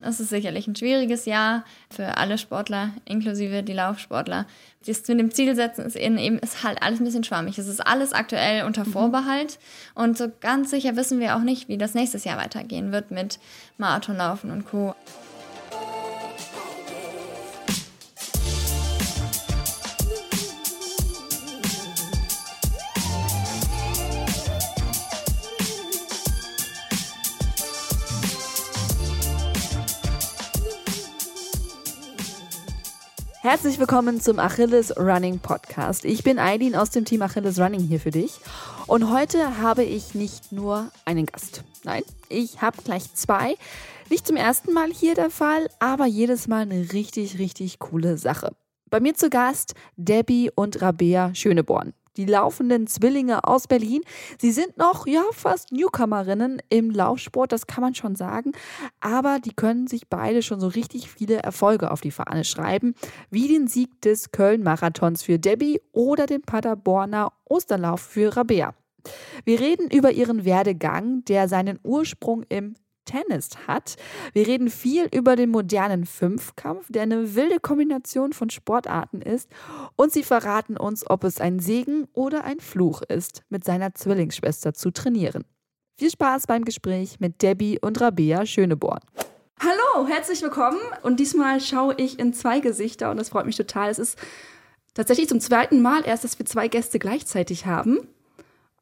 Es ist sicherlich ein schwieriges Jahr für alle Sportler, inklusive die Laufsportler. Das mit dem Zielsetzen ist eben ist halt alles ein bisschen schwammig. Es ist alles aktuell unter mhm. Vorbehalt und so ganz sicher wissen wir auch nicht, wie das nächstes Jahr weitergehen wird mit Marathonlaufen und Co. Herzlich willkommen zum Achilles Running Podcast. Ich bin Eileen aus dem Team Achilles Running hier für dich. Und heute habe ich nicht nur einen Gast. Nein, ich habe gleich zwei. Nicht zum ersten Mal hier der Fall, aber jedes Mal eine richtig, richtig coole Sache. Bei mir zu Gast Debbie und Rabea Schöneborn die laufenden Zwillinge aus Berlin. Sie sind noch, ja, fast Newcomerinnen im Laufsport, das kann man schon sagen. Aber die können sich beide schon so richtig viele Erfolge auf die Fahne schreiben, wie den Sieg des Köln-Marathons für Debbie oder den Paderborner Osterlauf für Rabea. Wir reden über ihren Werdegang, der seinen Ursprung im Tennis hat. Wir reden viel über den modernen Fünfkampf, der eine wilde Kombination von Sportarten ist. Und sie verraten uns, ob es ein Segen oder ein Fluch ist, mit seiner Zwillingsschwester zu trainieren. Viel Spaß beim Gespräch mit Debbie und Rabea Schöneborn. Hallo, herzlich willkommen. Und diesmal schaue ich in zwei Gesichter und das freut mich total. Es ist tatsächlich zum zweiten Mal erst, dass wir zwei Gäste gleichzeitig haben.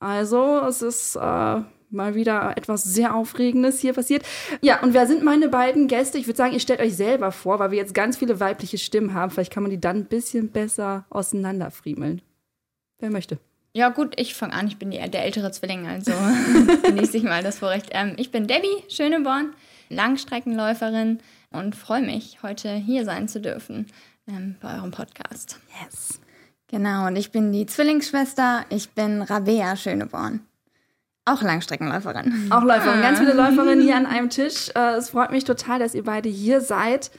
Also es ist äh, mal wieder etwas sehr Aufregendes hier passiert. Ja, und wer sind meine beiden Gäste? Ich würde sagen, ihr stellt euch selber vor, weil wir jetzt ganz viele weibliche Stimmen haben. Vielleicht kann man die dann ein bisschen besser auseinanderfriemeln. Wer möchte? Ja, gut, ich fange an. Ich bin die, der ältere Zwilling, also genieße ich mal das Vorrecht. Ähm, ich bin Debbie Schöneborn, Langstreckenläuferin und freue mich, heute hier sein zu dürfen ähm, bei eurem Podcast. Yes. Genau, und ich bin die Zwillingsschwester. Ich bin Rabea Schöneborn. Auch Langstreckenläuferin. Auch Läuferin. Ganz viele Läuferinnen hier an einem Tisch. Äh, es freut mich total, dass ihr beide hier seid.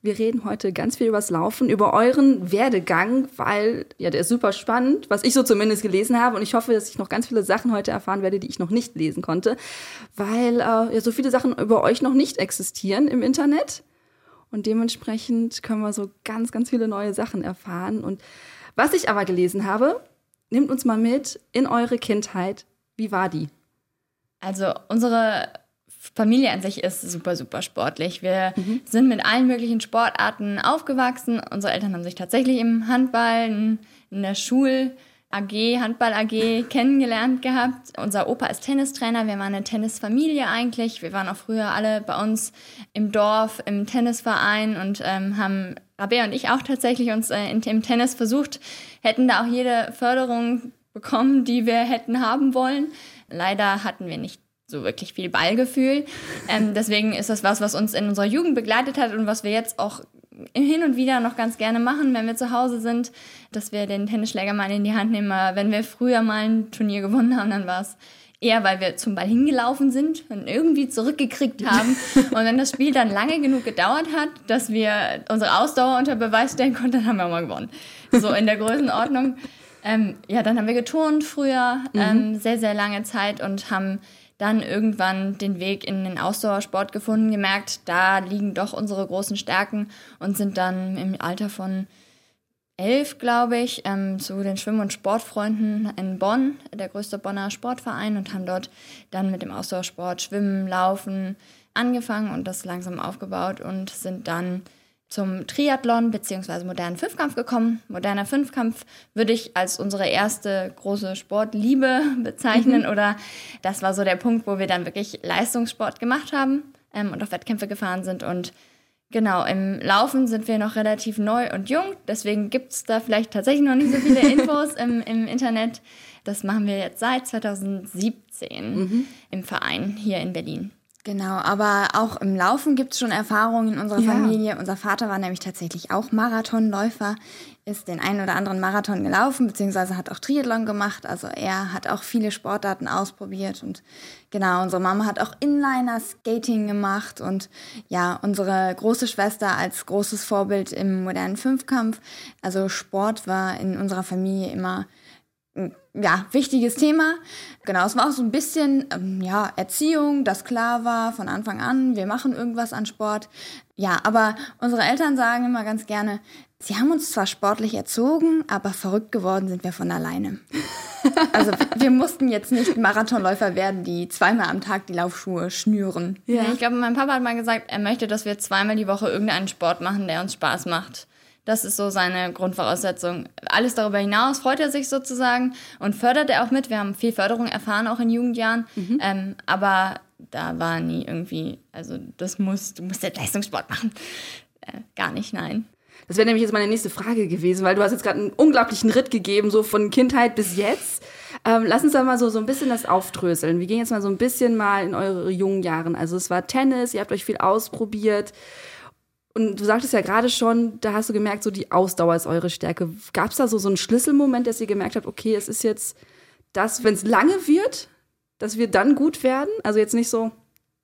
Wir reden heute ganz viel übers Laufen, über euren Werdegang, weil ja, der ist super spannend, was ich so zumindest gelesen habe. Und ich hoffe, dass ich noch ganz viele Sachen heute erfahren werde, die ich noch nicht lesen konnte, weil äh, ja, so viele Sachen über euch noch nicht existieren im Internet. Und dementsprechend können wir so ganz, ganz viele neue Sachen erfahren. Und was ich aber gelesen habe, nehmt uns mal mit in eure Kindheit. Wie war die? Also unsere Familie an sich ist super, super sportlich. Wir mhm. sind mit allen möglichen Sportarten aufgewachsen. Unsere Eltern haben sich tatsächlich im Handball, in der Schul AG, Handball AG kennengelernt gehabt. Unser Opa ist Tennistrainer. Wir waren eine Tennisfamilie eigentlich. Wir waren auch früher alle bei uns im Dorf, im Tennisverein und ähm, haben Rabea und ich auch tatsächlich uns äh, im Tennis versucht, hätten da auch jede Förderung bekommen, die wir hätten haben wollen. Leider hatten wir nicht so wirklich viel Ballgefühl. Ähm, deswegen ist das was, was uns in unserer Jugend begleitet hat und was wir jetzt auch hin und wieder noch ganz gerne machen, wenn wir zu Hause sind, dass wir den Tennisschläger mal in die Hand nehmen. Wenn wir früher mal ein Turnier gewonnen haben, dann war es eher, weil wir zum Ball hingelaufen sind und irgendwie zurückgekriegt haben. und wenn das Spiel dann lange genug gedauert hat, dass wir unsere Ausdauer unter Beweis stellen konnten, dann haben wir mal gewonnen. So in der Größenordnung. Ähm, ja, dann haben wir geturnt früher, mhm. ähm, sehr, sehr lange Zeit und haben dann irgendwann den Weg in den Ausdauersport gefunden, gemerkt, da liegen doch unsere großen Stärken und sind dann im Alter von elf, glaube ich, ähm, zu den Schwimm- und Sportfreunden in Bonn, der größte Bonner Sportverein, und haben dort dann mit dem Ausdauersport Schwimmen, Laufen angefangen und das langsam aufgebaut und sind dann zum Triathlon bzw. modernen Fünfkampf gekommen. Moderner Fünfkampf würde ich als unsere erste große Sportliebe bezeichnen mhm. oder das war so der Punkt, wo wir dann wirklich Leistungssport gemacht haben ähm, und auf Wettkämpfe gefahren sind und Genau, im Laufen sind wir noch relativ neu und jung, deswegen gibt es da vielleicht tatsächlich noch nicht so viele Infos im, im Internet. Das machen wir jetzt seit 2017 mhm. im Verein hier in Berlin. Genau, aber auch im Laufen gibt es schon Erfahrungen in unserer ja. Familie. Unser Vater war nämlich tatsächlich auch Marathonläufer, ist den einen oder anderen Marathon gelaufen, beziehungsweise hat auch Triathlon gemacht. Also er hat auch viele Sportarten ausprobiert und genau, unsere Mama hat auch Inliner-Skating gemacht und ja, unsere große Schwester als großes Vorbild im modernen Fünfkampf. Also Sport war in unserer Familie immer ja, wichtiges Thema. Genau, es war auch so ein bisschen ähm, ja, Erziehung, das klar war von Anfang an, wir machen irgendwas an Sport. Ja, aber unsere Eltern sagen immer ganz gerne, sie haben uns zwar sportlich erzogen, aber verrückt geworden sind wir von alleine. Also wir mussten jetzt nicht Marathonläufer werden, die zweimal am Tag die Laufschuhe schnüren. Ja. Ich glaube, mein Papa hat mal gesagt, er möchte, dass wir zweimal die Woche irgendeinen Sport machen, der uns Spaß macht. Das ist so seine Grundvoraussetzung. Alles darüber hinaus freut er sich sozusagen und fördert er auch mit. Wir haben viel Förderung erfahren, auch in Jugendjahren. Mhm. Ähm, aber da war nie irgendwie, also das muss, du musst jetzt Leistungssport machen. Äh, gar nicht, nein. Das wäre nämlich jetzt meine nächste Frage gewesen, weil du hast jetzt gerade einen unglaublichen Ritt gegeben, so von Kindheit bis jetzt. Ähm, lass uns da mal so, so ein bisschen das aufdröseln. Wir gehen jetzt mal so ein bisschen mal in eure jungen Jahren. Also es war Tennis, ihr habt euch viel ausprobiert. Und du sagtest ja gerade schon, da hast du gemerkt, so die Ausdauer ist eure Stärke. Gab es da so, so einen Schlüsselmoment, dass ihr gemerkt habt, okay, es ist jetzt das, wenn es lange wird, dass wir dann gut werden? Also jetzt nicht so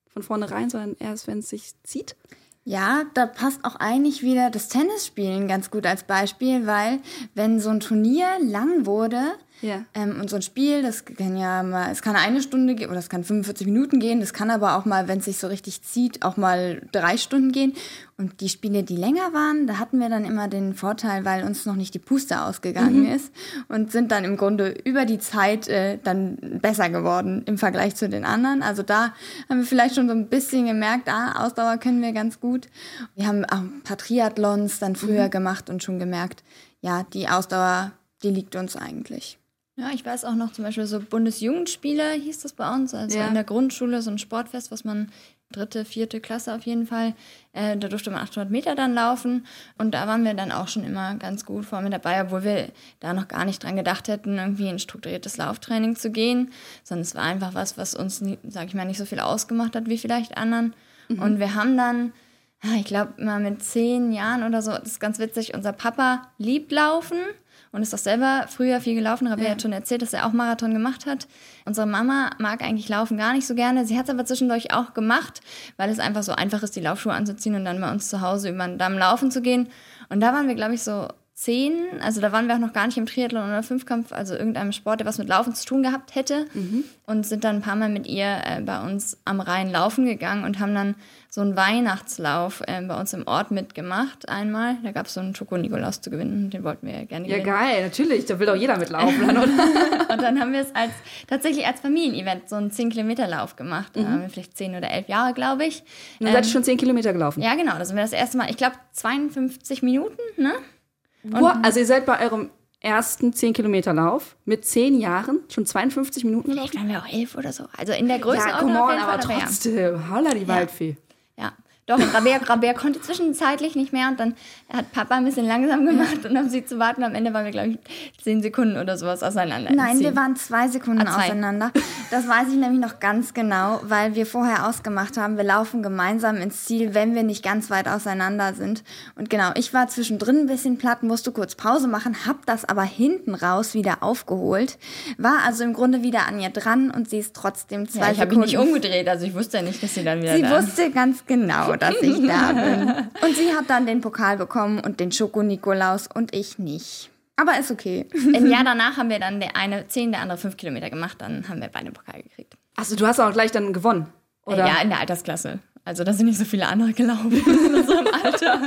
von vornherein, sondern erst, wenn es sich zieht? Ja, da passt auch eigentlich wieder das Tennisspielen ganz gut als Beispiel, weil wenn so ein Turnier lang wurde, ja. Ähm, und so ein Spiel, das kann ja mal, es kann eine Stunde gehen oder es kann 45 Minuten gehen, das kann aber auch mal, wenn es sich so richtig zieht, auch mal drei Stunden gehen. Und die Spiele, die länger waren, da hatten wir dann immer den Vorteil, weil uns noch nicht die Puste ausgegangen mhm. ist und sind dann im Grunde über die Zeit äh, dann besser geworden im Vergleich zu den anderen. Also da haben wir vielleicht schon so ein bisschen gemerkt, ah, Ausdauer können wir ganz gut. Wir haben auch ein paar Triathlons dann früher mhm. gemacht und schon gemerkt, ja, die Ausdauer, die liegt uns eigentlich. Ja, ich weiß auch noch zum Beispiel so Bundesjugendspiele hieß das bei uns, also ja. in der Grundschule so ein Sportfest, was man dritte, vierte Klasse auf jeden Fall, äh, da durfte man 800 Meter dann laufen und da waren wir dann auch schon immer ganz gut vor mit dabei, obwohl wir da noch gar nicht dran gedacht hätten, irgendwie in strukturiertes Lauftraining zu gehen, sondern es war einfach was, was uns, sag ich mal, nicht so viel ausgemacht hat wie vielleicht anderen mhm. und wir haben dann ich glaube, mal mit zehn Jahren oder so, das ist ganz witzig, unser Papa liebt Laufen und ist auch selber früher viel gelaufen. Rabea ja. hat schon erzählt, dass er auch Marathon gemacht hat. Unsere Mama mag eigentlich Laufen gar nicht so gerne. Sie hat es aber zwischendurch auch gemacht, weil es einfach so einfach ist, die Laufschuhe anzuziehen und dann bei uns zu Hause über den Damm laufen zu gehen. Und da waren wir, glaube ich, so zehn, also da waren wir auch noch gar nicht im Triathlon oder Fünfkampf, also irgendeinem Sport, der was mit Laufen zu tun gehabt hätte. Mhm. Und sind dann ein paar Mal mit ihr äh, bei uns am Rhein laufen gegangen und haben dann so einen Weihnachtslauf äh, bei uns im Ort mitgemacht einmal. Da gab es so einen Schoko-Nikolaus zu gewinnen, den wollten wir gerne gewinnen. Ja, geil, natürlich, da will doch jeder mitlaufen. Dann, und dann haben wir es als, tatsächlich als Familienevent so einen 10-Kilometer-Lauf gemacht. Da mhm. haben wir vielleicht 10 oder 11 Jahre, glaube ich. Und dann ähm, seid ihr schon 10 Kilometer gelaufen? Ja, genau, da sind wir das erste Mal, ich glaube 52 Minuten, ne? Wow, also ihr seid bei eurem ersten 10 Kilometer Lauf mit 10 Jahren schon 52 Minuten gelaufen? Vielleicht waren wir auch 11 oder so. Also in der Größe ja, come on, aber trotzdem. Holla die Waldfee. Doch, Rabea, Rabea konnte zwischenzeitlich nicht mehr und dann hat Papa ein bisschen langsam gemacht und um sie zu warten. Am Ende waren wir, glaube ich, zehn Sekunden oder sowas auseinander. Nein, wir waren zwei Sekunden ah, zwei. auseinander. Das weiß ich nämlich noch ganz genau, weil wir vorher ausgemacht haben, wir laufen gemeinsam ins Ziel, wenn wir nicht ganz weit auseinander sind. Und genau, ich war zwischendrin ein bisschen platt, musste kurz Pause machen, hab das aber hinten raus wieder aufgeholt, war also im Grunde wieder an ihr dran und sie ist trotzdem zwei ja, ich Sekunden. Ich habe mich nicht umgedreht, also ich wusste ja nicht, dass sie dann wieder Sie da. wusste ganz genau, dass ich da bin. Und sie hat dann den Pokal bekommen und den Schoko-Nikolaus und ich nicht. Aber ist okay. Im Jahr danach haben wir dann der eine 10, der andere 5 Kilometer gemacht. Dann haben wir beide Pokal gekriegt. Achso, du hast auch gleich dann gewonnen, oder? Ja, in der Altersklasse. Also da sind nicht so viele andere gelaufen in einem Alter.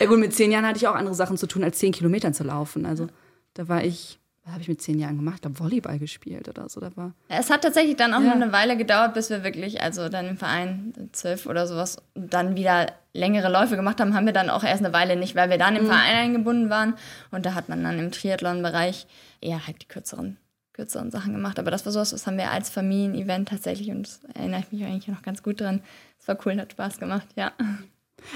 ja gut, mit 10 Jahren hatte ich auch andere Sachen zu tun, als 10 Kilometern zu laufen. Also da war ich was habe ich mit zehn Jahren gemacht? Ich habe Volleyball gespielt oder so. Da war es hat tatsächlich dann auch ja. noch eine Weile gedauert, bis wir wirklich, also dann im Verein zwölf oder sowas, dann wieder längere Läufe gemacht haben, haben wir dann auch erst eine Weile nicht, weil wir dann im mhm. Verein eingebunden waren. Und da hat man dann im Triathlon-Bereich eher halt die kürzeren, kürzeren Sachen gemacht. Aber das war sowas, das haben wir als Familienevent tatsächlich und das erinnere ich mich eigentlich noch ganz gut dran. Es war cool, hat Spaß gemacht, ja.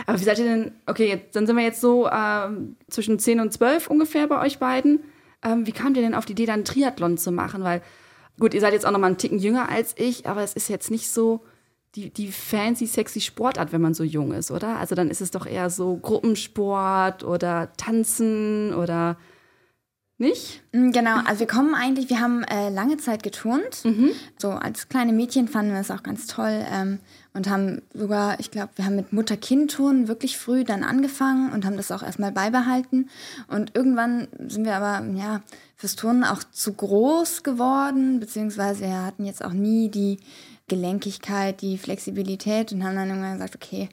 Aber wie seid ihr denn, okay, jetzt, dann sind wir jetzt so äh, zwischen 10 und 12 ungefähr bei euch beiden. Ähm, wie kamt ihr denn auf die Idee, dann Triathlon zu machen? Weil, gut, ihr seid jetzt auch noch mal einen Ticken jünger als ich, aber es ist jetzt nicht so die, die fancy, sexy Sportart, wenn man so jung ist, oder? Also dann ist es doch eher so Gruppensport oder Tanzen oder Nicht? Mm, genau, also wir kommen eigentlich, wir haben äh, lange Zeit geturnt. Mhm. So als kleine Mädchen fanden wir es auch ganz toll ähm, und haben sogar, ich glaube, wir haben mit Mutter-Kind-Turnen wirklich früh dann angefangen und haben das auch erstmal beibehalten. Und irgendwann sind wir aber, ja, fürs Turnen auch zu groß geworden, beziehungsweise wir hatten jetzt auch nie die Gelenkigkeit, die Flexibilität und haben dann irgendwann gesagt, okay,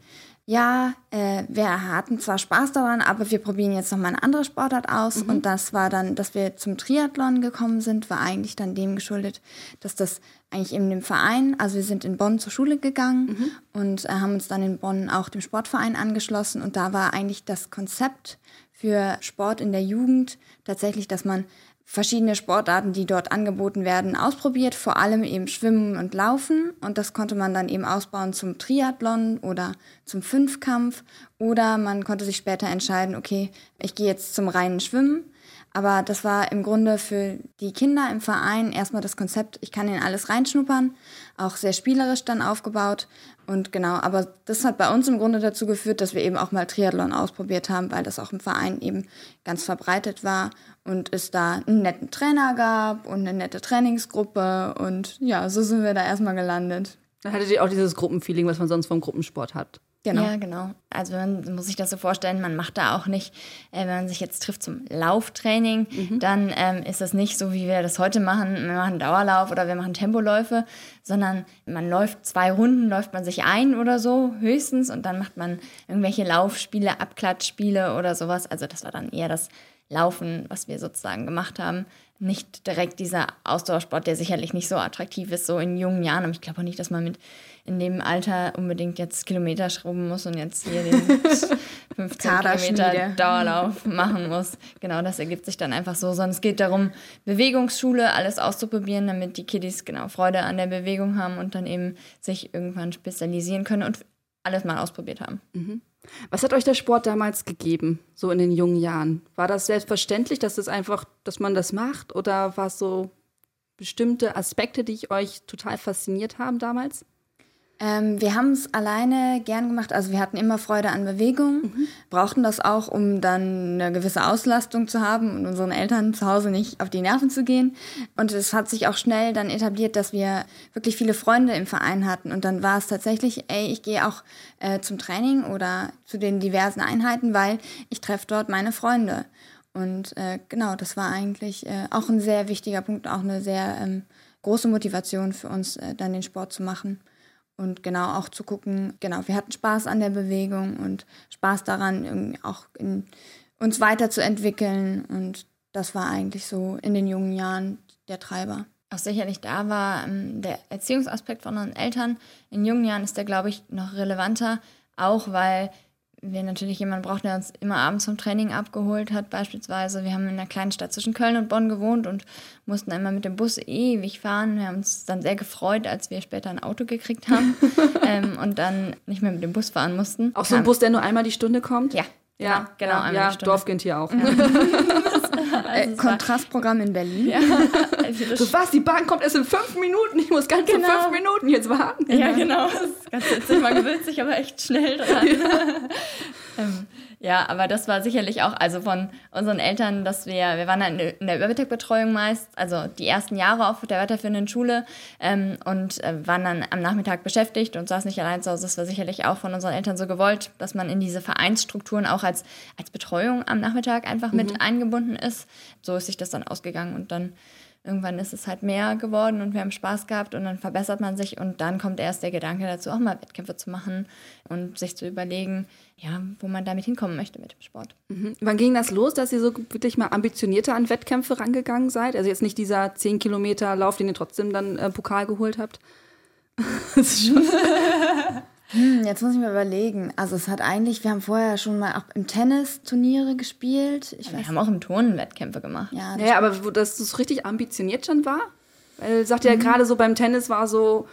ja, äh, wir hatten zwar Spaß daran, aber wir probieren jetzt noch mal eine andere Sportart aus. Mhm. Und das war dann, dass wir zum Triathlon gekommen sind, war eigentlich dann dem geschuldet, dass das eigentlich in dem Verein, also wir sind in Bonn zur Schule gegangen mhm. und äh, haben uns dann in Bonn auch dem Sportverein angeschlossen. Und da war eigentlich das Konzept für Sport in der Jugend tatsächlich, dass man verschiedene Sportarten, die dort angeboten werden, ausprobiert, vor allem eben Schwimmen und Laufen. Und das konnte man dann eben ausbauen zum Triathlon oder zum Fünfkampf. Oder man konnte sich später entscheiden, okay, ich gehe jetzt zum reinen Schwimmen. Aber das war im Grunde für die Kinder im Verein erstmal das Konzept, ich kann in alles reinschnuppern, auch sehr spielerisch dann aufgebaut. Und genau, aber das hat bei uns im Grunde dazu geführt, dass wir eben auch mal Triathlon ausprobiert haben, weil das auch im Verein eben ganz verbreitet war und es da einen netten Trainer gab und eine nette Trainingsgruppe und ja, so sind wir da erstmal gelandet. Da hattet ihr auch dieses Gruppenfeeling, was man sonst vom Gruppensport hat. Genau. Ja, genau. Also man muss sich das so vorstellen, man macht da auch nicht, äh, wenn man sich jetzt trifft zum Lauftraining, mhm. dann ähm, ist das nicht so, wie wir das heute machen. Wir machen Dauerlauf oder wir machen Tempoläufe, sondern man läuft zwei Runden, läuft man sich ein oder so höchstens und dann macht man irgendwelche Laufspiele, Abklatschspiele oder sowas. Also das war dann eher das Laufen, was wir sozusagen gemacht haben. Nicht direkt dieser Ausdauersport, der sicherlich nicht so attraktiv ist, so in jungen Jahren. Aber ich glaube auch nicht, dass man mit in dem Alter unbedingt jetzt Kilometer schrubben muss und jetzt hier den 15 Kilometer Dauerlauf machen muss. Genau, das ergibt sich dann einfach so. Sondern es geht darum, Bewegungsschule, alles auszuprobieren, damit die Kiddies genau Freude an der Bewegung haben und dann eben sich irgendwann spezialisieren können und alles mal ausprobiert haben. Mhm. Was hat euch der Sport damals gegeben, so in den jungen Jahren? War das selbstverständlich, dass es einfach, dass man das macht? Oder war es so bestimmte Aspekte, die euch total fasziniert haben damals? Ähm, wir haben es alleine gern gemacht. Also wir hatten immer Freude an Bewegung, mhm. brauchten das auch, um dann eine gewisse Auslastung zu haben und unseren Eltern zu Hause nicht auf die Nerven zu gehen. Und es hat sich auch schnell dann etabliert, dass wir wirklich viele Freunde im Verein hatten. Und dann war es tatsächlich, ey, ich gehe auch äh, zum Training oder zu den diversen Einheiten, weil ich treffe dort meine Freunde. Und äh, genau, das war eigentlich äh, auch ein sehr wichtiger Punkt, auch eine sehr ähm, große Motivation für uns, äh, dann den Sport zu machen. Und genau auch zu gucken, genau, wir hatten Spaß an der Bewegung und Spaß daran, auch in, uns weiterzuentwickeln. Und das war eigentlich so in den jungen Jahren der Treiber. Auch sicherlich da war ähm, der Erziehungsaspekt von unseren Eltern. In jungen Jahren ist der, glaube ich, noch relevanter, auch weil wir natürlich jemanden brauchen, der uns immer abends zum Training abgeholt hat, beispielsweise. Wir haben in einer kleinen Stadt zwischen Köln und Bonn gewohnt und mussten einmal mit dem Bus ewig fahren. Wir haben uns dann sehr gefreut, als wir später ein Auto gekriegt haben ähm, und dann nicht mehr mit dem Bus fahren mussten. Auch so ein Bus, der nur einmal die Stunde kommt? Ja. Ja, genau, genau ja, ja Dorfkind hier auch. Ja. also äh, Kontrastprogramm in Berlin. Ja. Also so was, die Bahn kommt erst in fünf Minuten, ich muss ganz genau. fünf Minuten jetzt warten. Ja, genau. Das ist ganz witzig, man gewöhnt sich aber echt schnell dran. ähm, ja, aber das war sicherlich auch, also von unseren Eltern, dass wir, wir waren dann in der Übermittagbetreuung meist, also die ersten Jahre auf der weiterführenden Schule ähm, und äh, waren dann am Nachmittag beschäftigt und saßen nicht allein zu Hause. Das war sicherlich auch von unseren Eltern so gewollt, dass man in diese Vereinsstrukturen auch als, als Betreuung am Nachmittag einfach mit mhm. eingebunden ist. So ist sich das dann ausgegangen und dann irgendwann ist es halt mehr geworden und wir haben Spaß gehabt und dann verbessert man sich und dann kommt erst der Gedanke dazu, auch mal Wettkämpfe zu machen und sich zu überlegen, ja, wo man damit hinkommen möchte mit dem Sport. Mhm. Wann ging das los, dass ihr so wirklich mal ambitionierter an Wettkämpfe rangegangen seid? Also jetzt nicht dieser 10 Kilometer Lauf, den ihr trotzdem dann äh, Pokal geholt habt? das ist schon Hm, jetzt muss ich mir überlegen. Also es hat eigentlich, wir haben vorher schon mal auch im Tennis Turniere gespielt. Ich ja, wir haben auch im Turnen Wettkämpfe gemacht. Ja, ja aber wo das so richtig ambitioniert schon war? Weil sagt ja mhm. gerade so beim Tennis war so,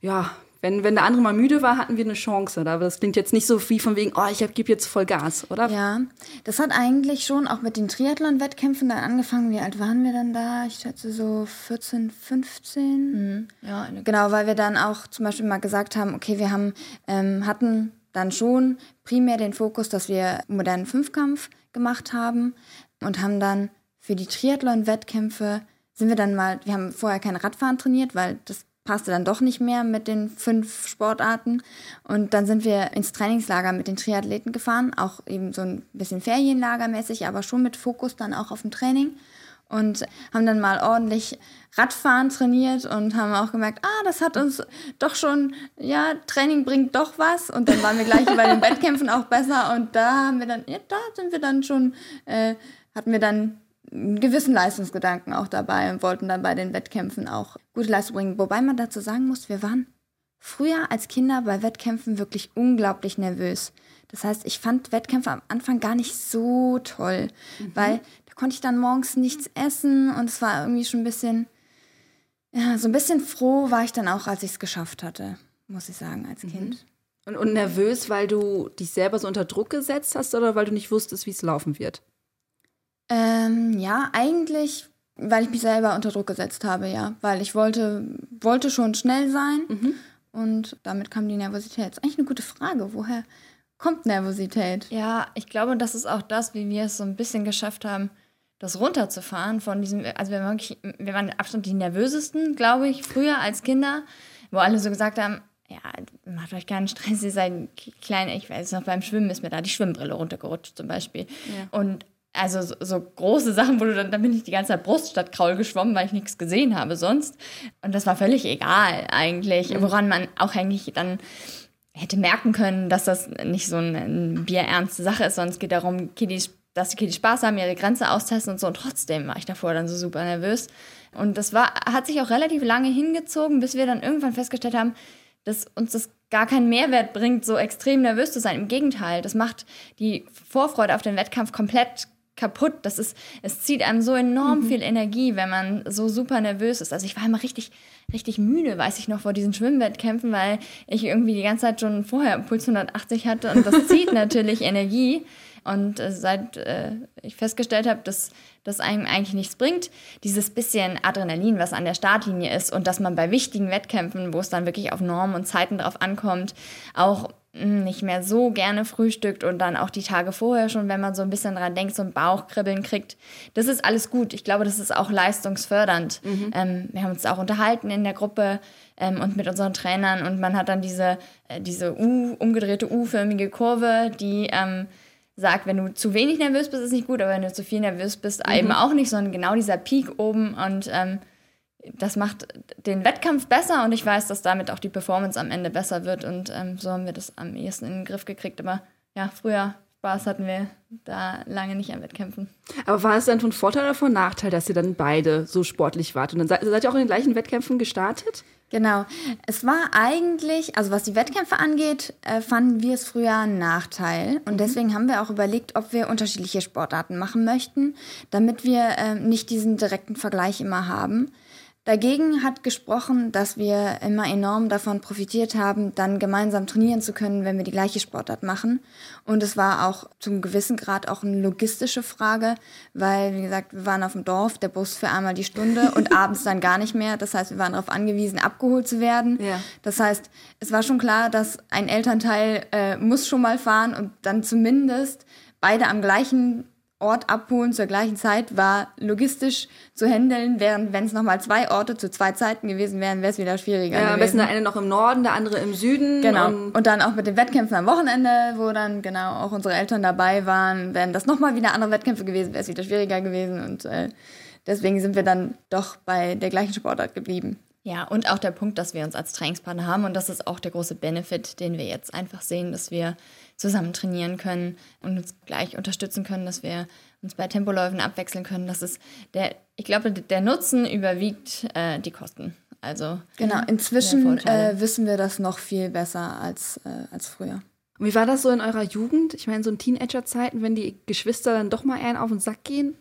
ja, wenn, wenn der andere mal müde war, hatten wir eine Chance. Aber das klingt jetzt nicht so wie von wegen, oh, ich gebe jetzt voll Gas, oder? Ja, das hat eigentlich schon auch mit den Triathlon-Wettkämpfen dann angefangen. Wie alt waren wir dann da? Ich schätze so 14, 15. Mhm. Ja, genau, weil wir dann auch zum Beispiel mal gesagt haben, okay, wir haben, ähm, hatten dann schon primär den Fokus, dass wir modernen Fünfkampf gemacht haben und haben dann für die Triathlon-Wettkämpfe sind wir dann mal, wir haben vorher kein Radfahren trainiert, weil das passte dann doch nicht mehr mit den fünf Sportarten. Und dann sind wir ins Trainingslager mit den Triathleten gefahren, auch eben so ein bisschen Ferienlagermäßig, aber schon mit Fokus dann auch auf dem Training. Und haben dann mal ordentlich Radfahren trainiert und haben auch gemerkt, ah, das hat uns doch schon, ja, Training bringt doch was. Und dann waren wir gleich bei den Wettkämpfen auch besser. Und da haben wir dann, ja, da sind wir dann schon, äh, hatten wir dann einen gewissen Leistungsgedanken auch dabei und wollten dann bei den Wettkämpfen auch gute Leistung bringen. Wobei man dazu sagen muss, wir waren früher als Kinder bei Wettkämpfen wirklich unglaublich nervös. Das heißt, ich fand Wettkämpfe am Anfang gar nicht so toll, mhm. weil da konnte ich dann morgens nichts essen und es war irgendwie schon ein bisschen, ja, so ein bisschen froh war ich dann auch, als ich es geschafft hatte, muss ich sagen, als mhm. Kind. Und, und nervös, weil du dich selber so unter Druck gesetzt hast oder weil du nicht wusstest, wie es laufen wird? Ähm, ja, eigentlich, weil ich mich selber unter Druck gesetzt habe, ja. Weil ich wollte, wollte schon schnell sein mhm. und damit kam die Nervosität. Das ist eigentlich eine gute Frage. Woher kommt Nervosität? Ja, ich glaube, das ist auch das, wie wir es so ein bisschen geschafft haben, das runterzufahren von diesem, also wir waren, wirklich, wir waren absolut die nervösesten, glaube ich, früher als Kinder, wo alle so gesagt haben, ja, macht euch keinen Stress, ihr seid klein, ich weiß noch, beim Schwimmen ist mir da die Schwimmbrille runtergerutscht zum Beispiel. Ja. Und also so, so, große Sachen, wo du dann, dann bin ich die ganze Zeit Brust statt Kraul geschwommen, weil ich nichts gesehen habe sonst. Und das war völlig egal eigentlich, mhm. woran man auch eigentlich dann hätte merken können, dass das nicht so eine, eine bierernste Sache ist, sondern es geht darum, Kiddies, dass die Kiddies Spaß haben, ihre Grenze austesten und so. Und trotzdem war ich davor dann so super nervös. Und das war, hat sich auch relativ lange hingezogen, bis wir dann irgendwann festgestellt haben, dass uns das gar keinen Mehrwert bringt, so extrem nervös zu sein. Im Gegenteil, das macht die Vorfreude auf den Wettkampf komplett kaputt. Das ist, es zieht einem so enorm mhm. viel Energie, wenn man so super nervös ist. Also ich war immer richtig, richtig müde, weiß ich noch, vor diesen Schwimmwettkämpfen, weil ich irgendwie die ganze Zeit schon vorher Puls 180 hatte und das zieht natürlich Energie. Und äh, seit äh, ich festgestellt habe, dass das einem eigentlich nichts bringt, dieses bisschen Adrenalin, was an der Startlinie ist und dass man bei wichtigen Wettkämpfen, wo es dann wirklich auf Normen und Zeiten drauf ankommt, auch nicht mehr so gerne frühstückt und dann auch die Tage vorher schon, wenn man so ein bisschen dran denkt, so ein Bauchkribbeln kriegt. Das ist alles gut. Ich glaube, das ist auch leistungsfördernd. Mhm. Ähm, wir haben uns auch unterhalten in der Gruppe ähm, und mit unseren Trainern und man hat dann diese, äh, diese U, umgedrehte U-förmige Kurve, die ähm, sagt, wenn du zu wenig nervös bist, ist nicht gut, aber wenn du zu viel nervös bist, mhm. eben auch nicht, sondern genau dieser Peak oben und ähm, das macht den Wettkampf besser und ich weiß, dass damit auch die Performance am Ende besser wird und ähm, so haben wir das am ehesten in den Griff gekriegt. Aber ja, früher Spaß hatten wir da lange nicht an Wettkämpfen. Aber war es dann von Vorteil oder von Nachteil, dass ihr dann beide so sportlich wart? Und dann seid, seid ihr auch in den gleichen Wettkämpfen gestartet? Genau. Es war eigentlich, also was die Wettkämpfe angeht, äh, fanden wir es früher ein Nachteil. Und mhm. deswegen haben wir auch überlegt, ob wir unterschiedliche Sportarten machen möchten, damit wir äh, nicht diesen direkten Vergleich immer haben. Dagegen hat gesprochen, dass wir immer enorm davon profitiert haben, dann gemeinsam trainieren zu können, wenn wir die gleiche Sportart machen. Und es war auch zum gewissen Grad auch eine logistische Frage, weil, wie gesagt, wir waren auf dem Dorf, der Bus für einmal die Stunde und abends dann gar nicht mehr. Das heißt, wir waren darauf angewiesen, abgeholt zu werden. Ja. Das heißt, es war schon klar, dass ein Elternteil äh, muss schon mal fahren und dann zumindest beide am gleichen Ort abholen zur gleichen Zeit war logistisch zu handeln, während wenn es nochmal zwei Orte zu zwei Zeiten gewesen wären, wäre es wieder schwieriger. Ja, gewesen. am besten der eine noch im Norden, der andere im Süden. Genau. Und, und, dann auch mit den Wettkämpfen am Wochenende, wo dann genau auch unsere Eltern dabei waren. Wären das nochmal wieder andere Wettkämpfe gewesen, wäre es wieder schwieriger gewesen. Und äh, deswegen sind wir dann doch bei der gleichen Sportart geblieben. Ja, und auch der Punkt, dass wir uns als Trainingspartner haben und das ist auch der große Benefit, den wir jetzt einfach sehen, dass wir zusammen trainieren können und uns gleich unterstützen können, dass wir uns bei Tempoläufen abwechseln können. Das ist der, ich glaube, der Nutzen überwiegt äh, die Kosten. Also genau, inzwischen äh, wissen wir das noch viel besser als, äh, als früher. Und wie war das so in eurer Jugend? Ich meine, so in Teenager-Zeiten, wenn die Geschwister dann doch mal eher auf den Sack gehen?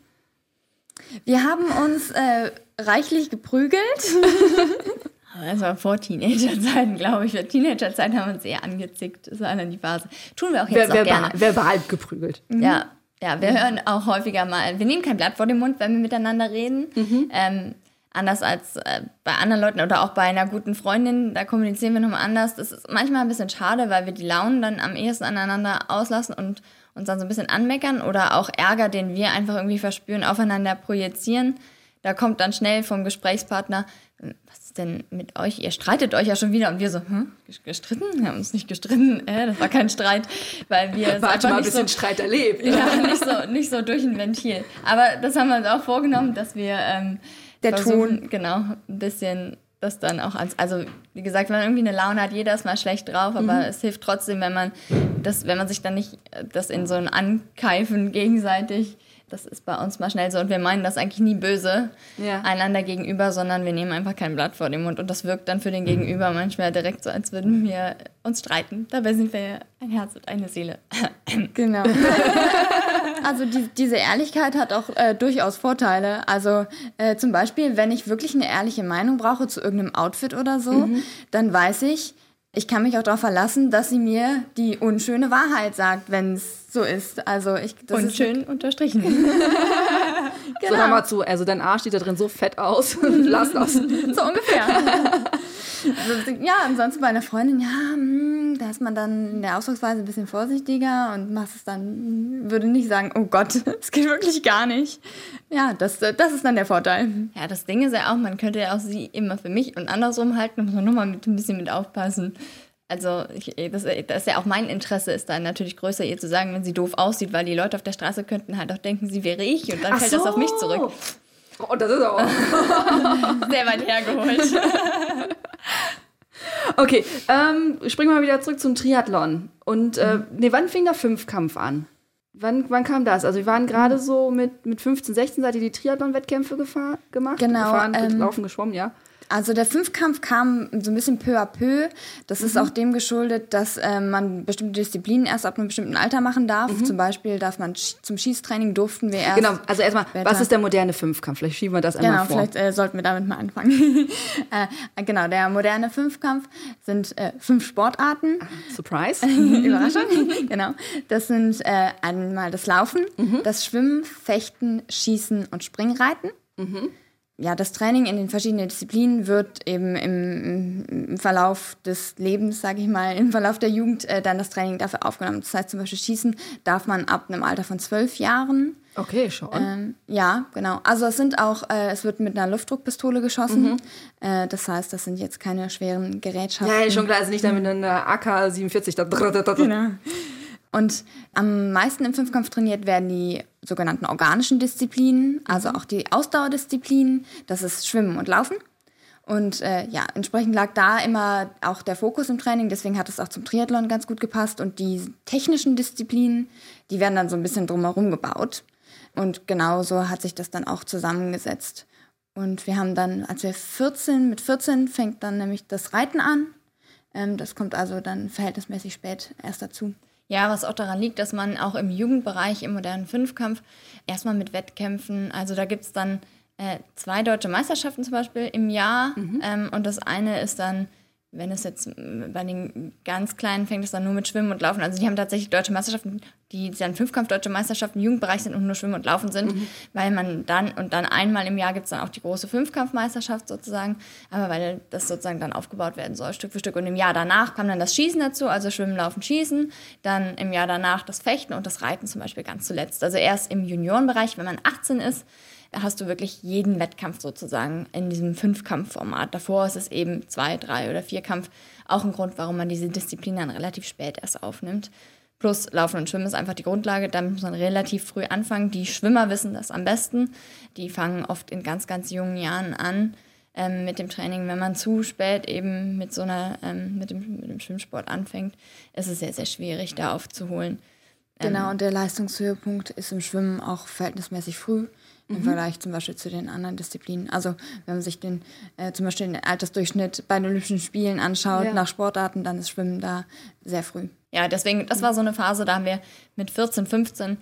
Wir haben uns äh, reichlich geprügelt. Das war vor Teenagerzeiten, glaube ich. Für Teenagerzeiten haben wir uns eher angezickt. Das war dann die Phase. Tun wir auch jetzt Ver auch gerne. Verbal geprügelt. Mhm. Ja, ja, wir hören auch häufiger mal. Wir nehmen kein Blatt vor den Mund, wenn wir miteinander reden. Mhm. Ähm, anders als äh, bei anderen Leuten oder auch bei einer guten Freundin, da kommunizieren wir nochmal anders. Das ist manchmal ein bisschen schade, weil wir die Launen dann am ehesten aneinander auslassen und uns dann so ein bisschen anmeckern oder auch Ärger, den wir einfach irgendwie verspüren, aufeinander projizieren. Da kommt dann schnell vom Gesprächspartner, was ist denn mit euch? Ihr streitet euch ja schon wieder. Und wir so, hm, gestritten? Wir haben uns nicht gestritten. Äh, das war kein Streit, weil wir Warte mal ein bisschen so, Streit erlebt. Ja, nicht so, nicht so durch ein Ventil. Aber das haben wir uns auch vorgenommen, dass wir ähm, der Ton. Genau, ein bisschen das dann auch ans. Also, wie gesagt, wenn man irgendwie eine Laune hat, jeder ist mal schlecht drauf, aber mhm. es hilft trotzdem, wenn man das, wenn man sich dann nicht das in so ein Ankeifen gegenseitig das ist bei uns mal schnell so und wir meinen das eigentlich nie böse ja. einander gegenüber, sondern wir nehmen einfach kein Blatt vor den Mund und das wirkt dann für den Gegenüber manchmal direkt so, als würden wir uns streiten. Dabei sind wir ein Herz und eine Seele. Genau. also die, diese Ehrlichkeit hat auch äh, durchaus Vorteile. Also äh, zum Beispiel, wenn ich wirklich eine ehrliche Meinung brauche zu irgendeinem Outfit oder so, mhm. dann weiß ich, ich kann mich auch darauf verlassen, dass sie mir die unschöne Wahrheit sagt, wenn es so ist. Also ich das unschön ist unterstrichen. genau. So hör mal zu, also dein Arsch sieht da drin so fett aus. Lass das. so ungefähr. ja, ansonsten bei einer Freundin, ja, hm, da ist man dann in der Ausdrucksweise ein bisschen vorsichtiger und macht es dann, würde nicht sagen, oh Gott, das geht wirklich gar nicht. Ja, das, das ist dann der Vorteil. Ja, das Ding ist ja auch, man könnte ja auch sie immer für mich und andersrum halten, da muss man nochmal mit, ein bisschen mit aufpassen. Also ich, das, das ist ja auch mein Interesse, ist dann natürlich größer, ihr zu sagen, wenn sie doof aussieht, weil die Leute auf der Straße könnten halt auch denken, sie wäre ich und dann Ach fällt so. das auf mich zurück. Oh, das ist aber sehr weit hergeholt. okay, ähm, springen wir mal wieder zurück zum Triathlon. Und äh, mhm. nee, wann fing der Fünfkampf an? Wann, wann kam das? Also wir waren gerade so mit, mit 15, 16, seid ihr die Triathlon-Wettkämpfe gemacht? Genau. Gefahren, ähm, laufen, geschwommen, ja. Also der Fünfkampf kam so ein bisschen peu à peu. Das mhm. ist auch dem geschuldet, dass äh, man bestimmte Disziplinen erst ab einem bestimmten Alter machen darf. Mhm. Zum Beispiel darf man zum Schießtraining durften wir erst. Genau, also erstmal, was ist der moderne Fünfkampf? Vielleicht schieben wir das einmal genau, vor. Vielleicht äh, sollten wir damit mal anfangen. äh, genau, der moderne Fünfkampf sind äh, fünf Sportarten. Surprise. Überraschung. genau. Das sind äh, einmal das Laufen, mhm. das Schwimmen, Fechten, Schießen und Springreiten. Mhm ja, das Training in den verschiedenen Disziplinen wird eben im, im Verlauf des Lebens, sage ich mal, im Verlauf der Jugend äh, dann das Training dafür aufgenommen. Das heißt zum Beispiel Schießen darf man ab einem Alter von zwölf Jahren. Okay, schon. Ähm, ja, genau. Also es sind auch, äh, es wird mit einer Luftdruckpistole geschossen. Mhm. Äh, das heißt, das sind jetzt keine schweren Gerätschaften. Ja, schon klar, also nicht damit einer AK-47. Genau. Und am meisten im Fünfkampf trainiert werden die sogenannten organischen Disziplinen, also mhm. auch die Ausdauerdisziplinen. Das ist Schwimmen und Laufen. Und äh, ja, entsprechend lag da immer auch der Fokus im Training. Deswegen hat es auch zum Triathlon ganz gut gepasst. Und die technischen Disziplinen, die werden dann so ein bisschen drumherum gebaut. Und genauso hat sich das dann auch zusammengesetzt. Und wir haben dann, als wir 14, mit 14 fängt dann nämlich das Reiten an. Ähm, das kommt also dann verhältnismäßig spät erst dazu. Ja, was auch daran liegt, dass man auch im Jugendbereich im modernen Fünfkampf erstmal mit Wettkämpfen, also da gibt es dann äh, zwei deutsche Meisterschaften zum Beispiel im Jahr mhm. ähm, und das eine ist dann wenn es jetzt bei den ganz Kleinen fängt es dann nur mit Schwimmen und Laufen. Also die haben tatsächlich deutsche Meisterschaften, die dann Fünfkampf deutsche Meisterschaften im Jugendbereich sind und nur Schwimmen und Laufen sind, mhm. weil man dann und dann einmal im Jahr gibt es dann auch die große Fünfkampfmeisterschaft sozusagen, aber weil das sozusagen dann aufgebaut werden soll, Stück für Stück. Und im Jahr danach kam dann das Schießen dazu, also Schwimmen, Laufen, Schießen. Dann im Jahr danach das Fechten und das Reiten zum Beispiel ganz zuletzt. Also erst im Juniorenbereich, wenn man 18 ist, hast du wirklich jeden Wettkampf sozusagen in diesem Fünfkampfformat. Davor ist es eben zwei, drei oder vier Kampf. Auch ein Grund, warum man diese Disziplin dann relativ spät erst aufnimmt. Plus Laufen und Schwimmen ist einfach die Grundlage. Damit muss man relativ früh anfangen. Die Schwimmer wissen das am besten. Die fangen oft in ganz, ganz jungen Jahren an ähm, mit dem Training. Wenn man zu spät eben mit so einer, ähm, mit, dem, mit dem Schwimmsport anfängt, ist es sehr, sehr schwierig, da aufzuholen. Genau, ähm, und der Leistungshöhepunkt ist im Schwimmen auch verhältnismäßig früh im mhm. Vergleich zum Beispiel zu den anderen Disziplinen. Also wenn man sich den äh, zum Beispiel den Altersdurchschnitt bei den Olympischen Spielen anschaut, ja. nach Sportarten, dann ist Schwimmen da sehr früh. Ja, deswegen, das war so eine Phase, da haben wir mit 14, 15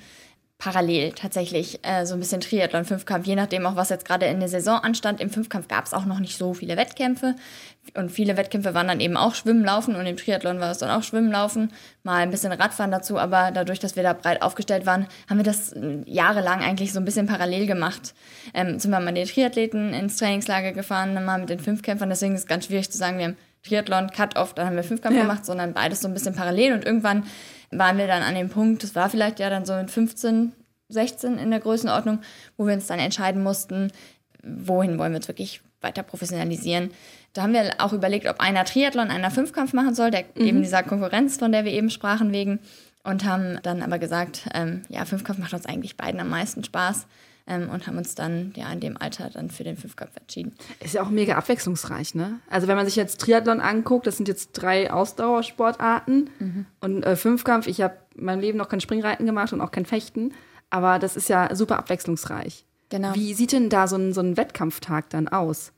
parallel tatsächlich äh, so ein bisschen Triathlon, Fünfkampf, je nachdem auch, was jetzt gerade in der Saison anstand. Im Fünfkampf gab es auch noch nicht so viele Wettkämpfe und viele Wettkämpfe waren dann eben auch Schwimmen, Laufen und im Triathlon war es dann auch Schwimmen, Laufen, mal ein bisschen Radfahren dazu, aber dadurch, dass wir da breit aufgestellt waren, haben wir das äh, jahrelang eigentlich so ein bisschen parallel gemacht. Ähm, sind wir mal mit den Triathleten ins Trainingslager gefahren, dann mal mit den Fünfkämpfern, deswegen ist es ganz schwierig zu sagen, wir haben Triathlon, Cut-Off, dann haben wir Fünfkampf ja. gemacht, sondern beides so ein bisschen parallel und irgendwann waren wir dann an dem Punkt, das war vielleicht ja dann so in 15, 16 in der Größenordnung, wo wir uns dann entscheiden mussten, wohin wollen wir uns wirklich weiter professionalisieren. Da haben wir auch überlegt, ob einer Triathlon, einer Fünfkampf machen soll, der mhm. eben dieser Konkurrenz, von der wir eben sprachen, wegen. Und haben dann aber gesagt, ähm, ja, Fünfkampf macht uns eigentlich beiden am meisten Spaß. Ähm, und haben uns dann ja in dem Alter dann für den Fünfkampf entschieden. Ist ja auch mega abwechslungsreich, ne? Also wenn man sich jetzt Triathlon anguckt, das sind jetzt drei Ausdauersportarten mhm. und äh, Fünfkampf, ich habe mein Leben noch kein Springreiten gemacht und auch kein Fechten. Aber das ist ja super abwechslungsreich. Genau. Wie sieht denn da so ein, so ein Wettkampftag dann aus?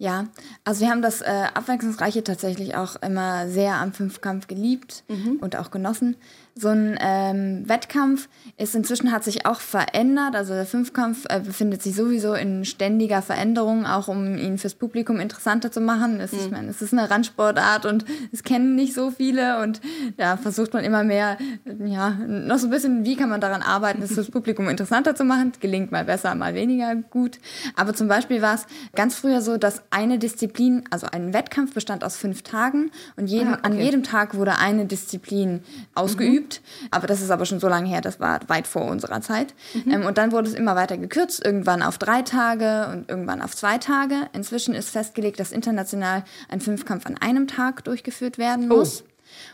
Ja, also wir haben das äh, Abwechslungsreiche tatsächlich auch immer sehr am Fünfkampf geliebt mhm. und auch genossen. So ein ähm, Wettkampf ist inzwischen hat sich auch verändert. Also der Fünfkampf äh, befindet sich sowieso in ständiger Veränderung, auch um ihn fürs Publikum interessanter zu machen. Es, mhm. Ich meine, es ist eine Randsportart und es kennen nicht so viele und da versucht man immer mehr, ja, noch so ein bisschen, wie kann man daran arbeiten, es fürs Publikum interessanter zu machen. Gelingt mal besser, mal weniger gut. Aber zum Beispiel war es ganz früher so, dass eine Disziplin, also ein Wettkampf bestand aus fünf Tagen und jeden, ah, okay. an jedem Tag wurde eine Disziplin ausgeübt. Mhm geübt. Aber das ist aber schon so lange her, das war weit vor unserer Zeit. Mhm. Ähm, und dann wurde es immer weiter gekürzt, irgendwann auf drei Tage und irgendwann auf zwei Tage. Inzwischen ist festgelegt, dass international ein Fünfkampf an einem Tag durchgeführt werden muss. Oh.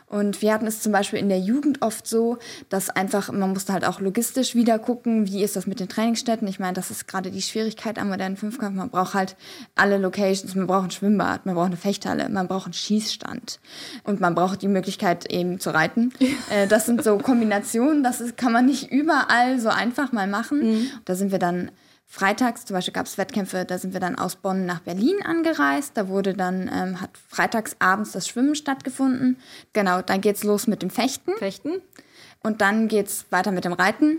Und wir hatten es zum Beispiel in der Jugend oft so, dass einfach, man musste halt auch logistisch wieder gucken, wie ist das mit den Trainingsstätten. Ich meine, das ist gerade die Schwierigkeit am modernen Fünfkampf. Man braucht halt alle Locations. Man braucht ein Schwimmbad, man braucht eine Fechthalle, man braucht einen Schießstand und man braucht die Möglichkeit eben zu reiten. Äh, das sind so Kombinationen, das ist, kann man nicht überall so einfach mal machen. Mhm. Da sind wir dann Freitags, zum Beispiel gab es Wettkämpfe, da sind wir dann aus Bonn nach Berlin angereist. Da wurde dann, ähm, hat freitags abends das Schwimmen stattgefunden. Genau, dann geht's los mit dem Fechten. Fechten. Und dann geht's weiter mit dem Reiten.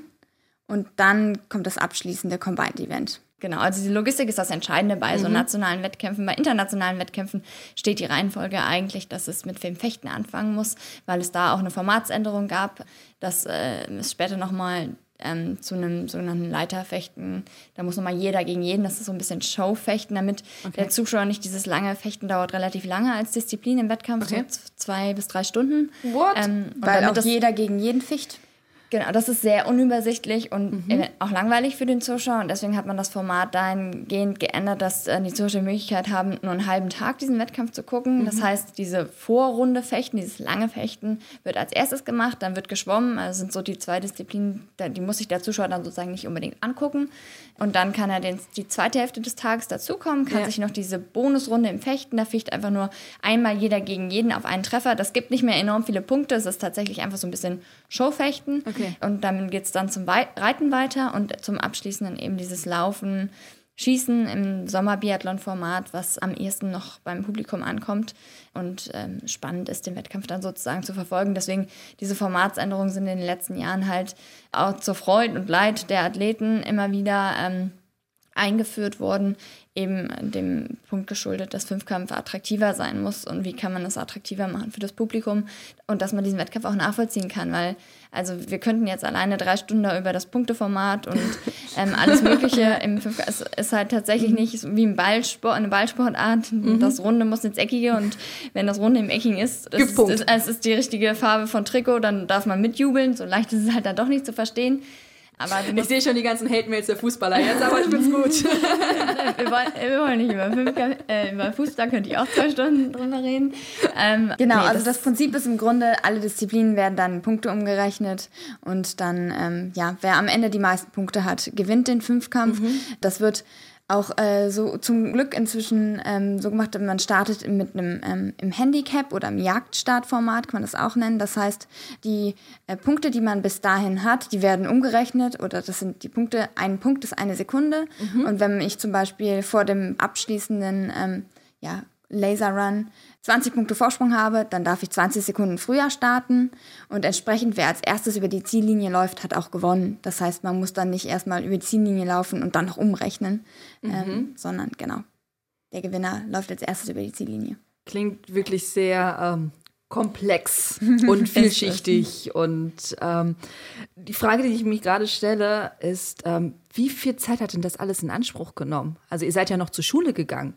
Und dann kommt das abschließende Combined-Event. Genau, also die Logistik ist das Entscheidende bei mhm. so nationalen Wettkämpfen. Bei internationalen Wettkämpfen steht die Reihenfolge eigentlich, dass es mit dem Fechten anfangen muss, weil es da auch eine Formatsänderung gab, dass äh, es später nochmal ähm, zu einem sogenannten Leiterfechten. Da muss nochmal jeder gegen jeden, das ist so ein bisschen Showfechten, damit okay. der Zuschauer nicht dieses lange Fechten dauert relativ lange als Disziplin im Wettkampf, okay. so zwei bis drei Stunden. What? Ähm, Weil auch jeder gegen jeden ficht? Genau, das ist sehr unübersichtlich und mhm. auch langweilig für den Zuschauer. Und deswegen hat man das Format dahingehend geändert, dass äh, die Zuschauer die Möglichkeit haben, nur einen halben Tag diesen Wettkampf zu gucken. Mhm. Das heißt, diese Vorrunde Fechten, dieses lange Fechten, wird als erstes gemacht, dann wird geschwommen. Also sind so die zwei Disziplinen, die muss sich der Zuschauer dann sozusagen nicht unbedingt angucken. Und dann kann er den, die zweite Hälfte des Tages dazukommen, kann ja. sich noch diese Bonusrunde im Fechten, da ficht einfach nur einmal jeder gegen jeden auf einen Treffer. Das gibt nicht mehr enorm viele Punkte, es ist tatsächlich einfach so ein bisschen Showfechten. Okay. Okay. Und dann geht es dann zum Reiten weiter und zum Abschließenden eben dieses Laufen, Schießen im Sommerbiathlon-Format, was am ehesten noch beim Publikum ankommt und ähm, spannend ist, den Wettkampf dann sozusagen zu verfolgen. Deswegen diese Formatsänderungen sind in den letzten Jahren halt auch zur Freude und Leid der Athleten immer wieder ähm, eingeführt worden, eben dem Punkt geschuldet, dass Fünfkampf attraktiver sein muss und wie kann man das attraktiver machen für das Publikum und dass man diesen Wettkampf auch nachvollziehen kann, weil also wir könnten jetzt alleine drei Stunden über das Punkteformat und ähm, alles Mögliche im Fünfkampf, es ist halt tatsächlich mhm. nicht wie ein Ballsport, eine Ballsportart, mhm. das Runde muss ins Eckige und wenn das Runde im Eckigen ist, das ist, ist, es ist die richtige Farbe von Trikot, dann darf man mitjubeln, so leicht ist es halt dann doch nicht zu verstehen. Aber ich sehe schon die ganzen Hate-Mails der Fußballer jetzt, aber ich find's gut. wir, wollen, wir wollen nicht über, fünf, äh, über Fußball, könnte ich auch zwei Stunden drüber reden. Ähm, genau, nee, also das, das, Prinzip ist im Grunde, alle Disziplinen werden dann Punkte umgerechnet und dann, ähm, ja, wer am Ende die meisten Punkte hat, gewinnt den Fünfkampf. Mhm. Das wird auch äh, so zum Glück inzwischen ähm, so gemacht, man startet mit einem ähm, im Handicap oder im Jagdstartformat, kann man das auch nennen. Das heißt, die äh, Punkte, die man bis dahin hat, die werden umgerechnet oder das sind die Punkte, ein Punkt ist eine Sekunde. Mhm. Und wenn ich zum Beispiel vor dem abschließenden ähm, ja, Laser Run 20 Punkte Vorsprung habe, dann darf ich 20 Sekunden früher starten und entsprechend, wer als erstes über die Ziellinie läuft, hat auch gewonnen. Das heißt, man muss dann nicht erstmal über die Ziellinie laufen und dann noch umrechnen, mhm. ähm, sondern genau, der Gewinner läuft als erstes über die Ziellinie. Klingt wirklich sehr ähm, komplex und vielschichtig. und ähm, die Frage, die ich mich gerade stelle, ist, ähm, wie viel Zeit hat denn das alles in Anspruch genommen? Also ihr seid ja noch zur Schule gegangen.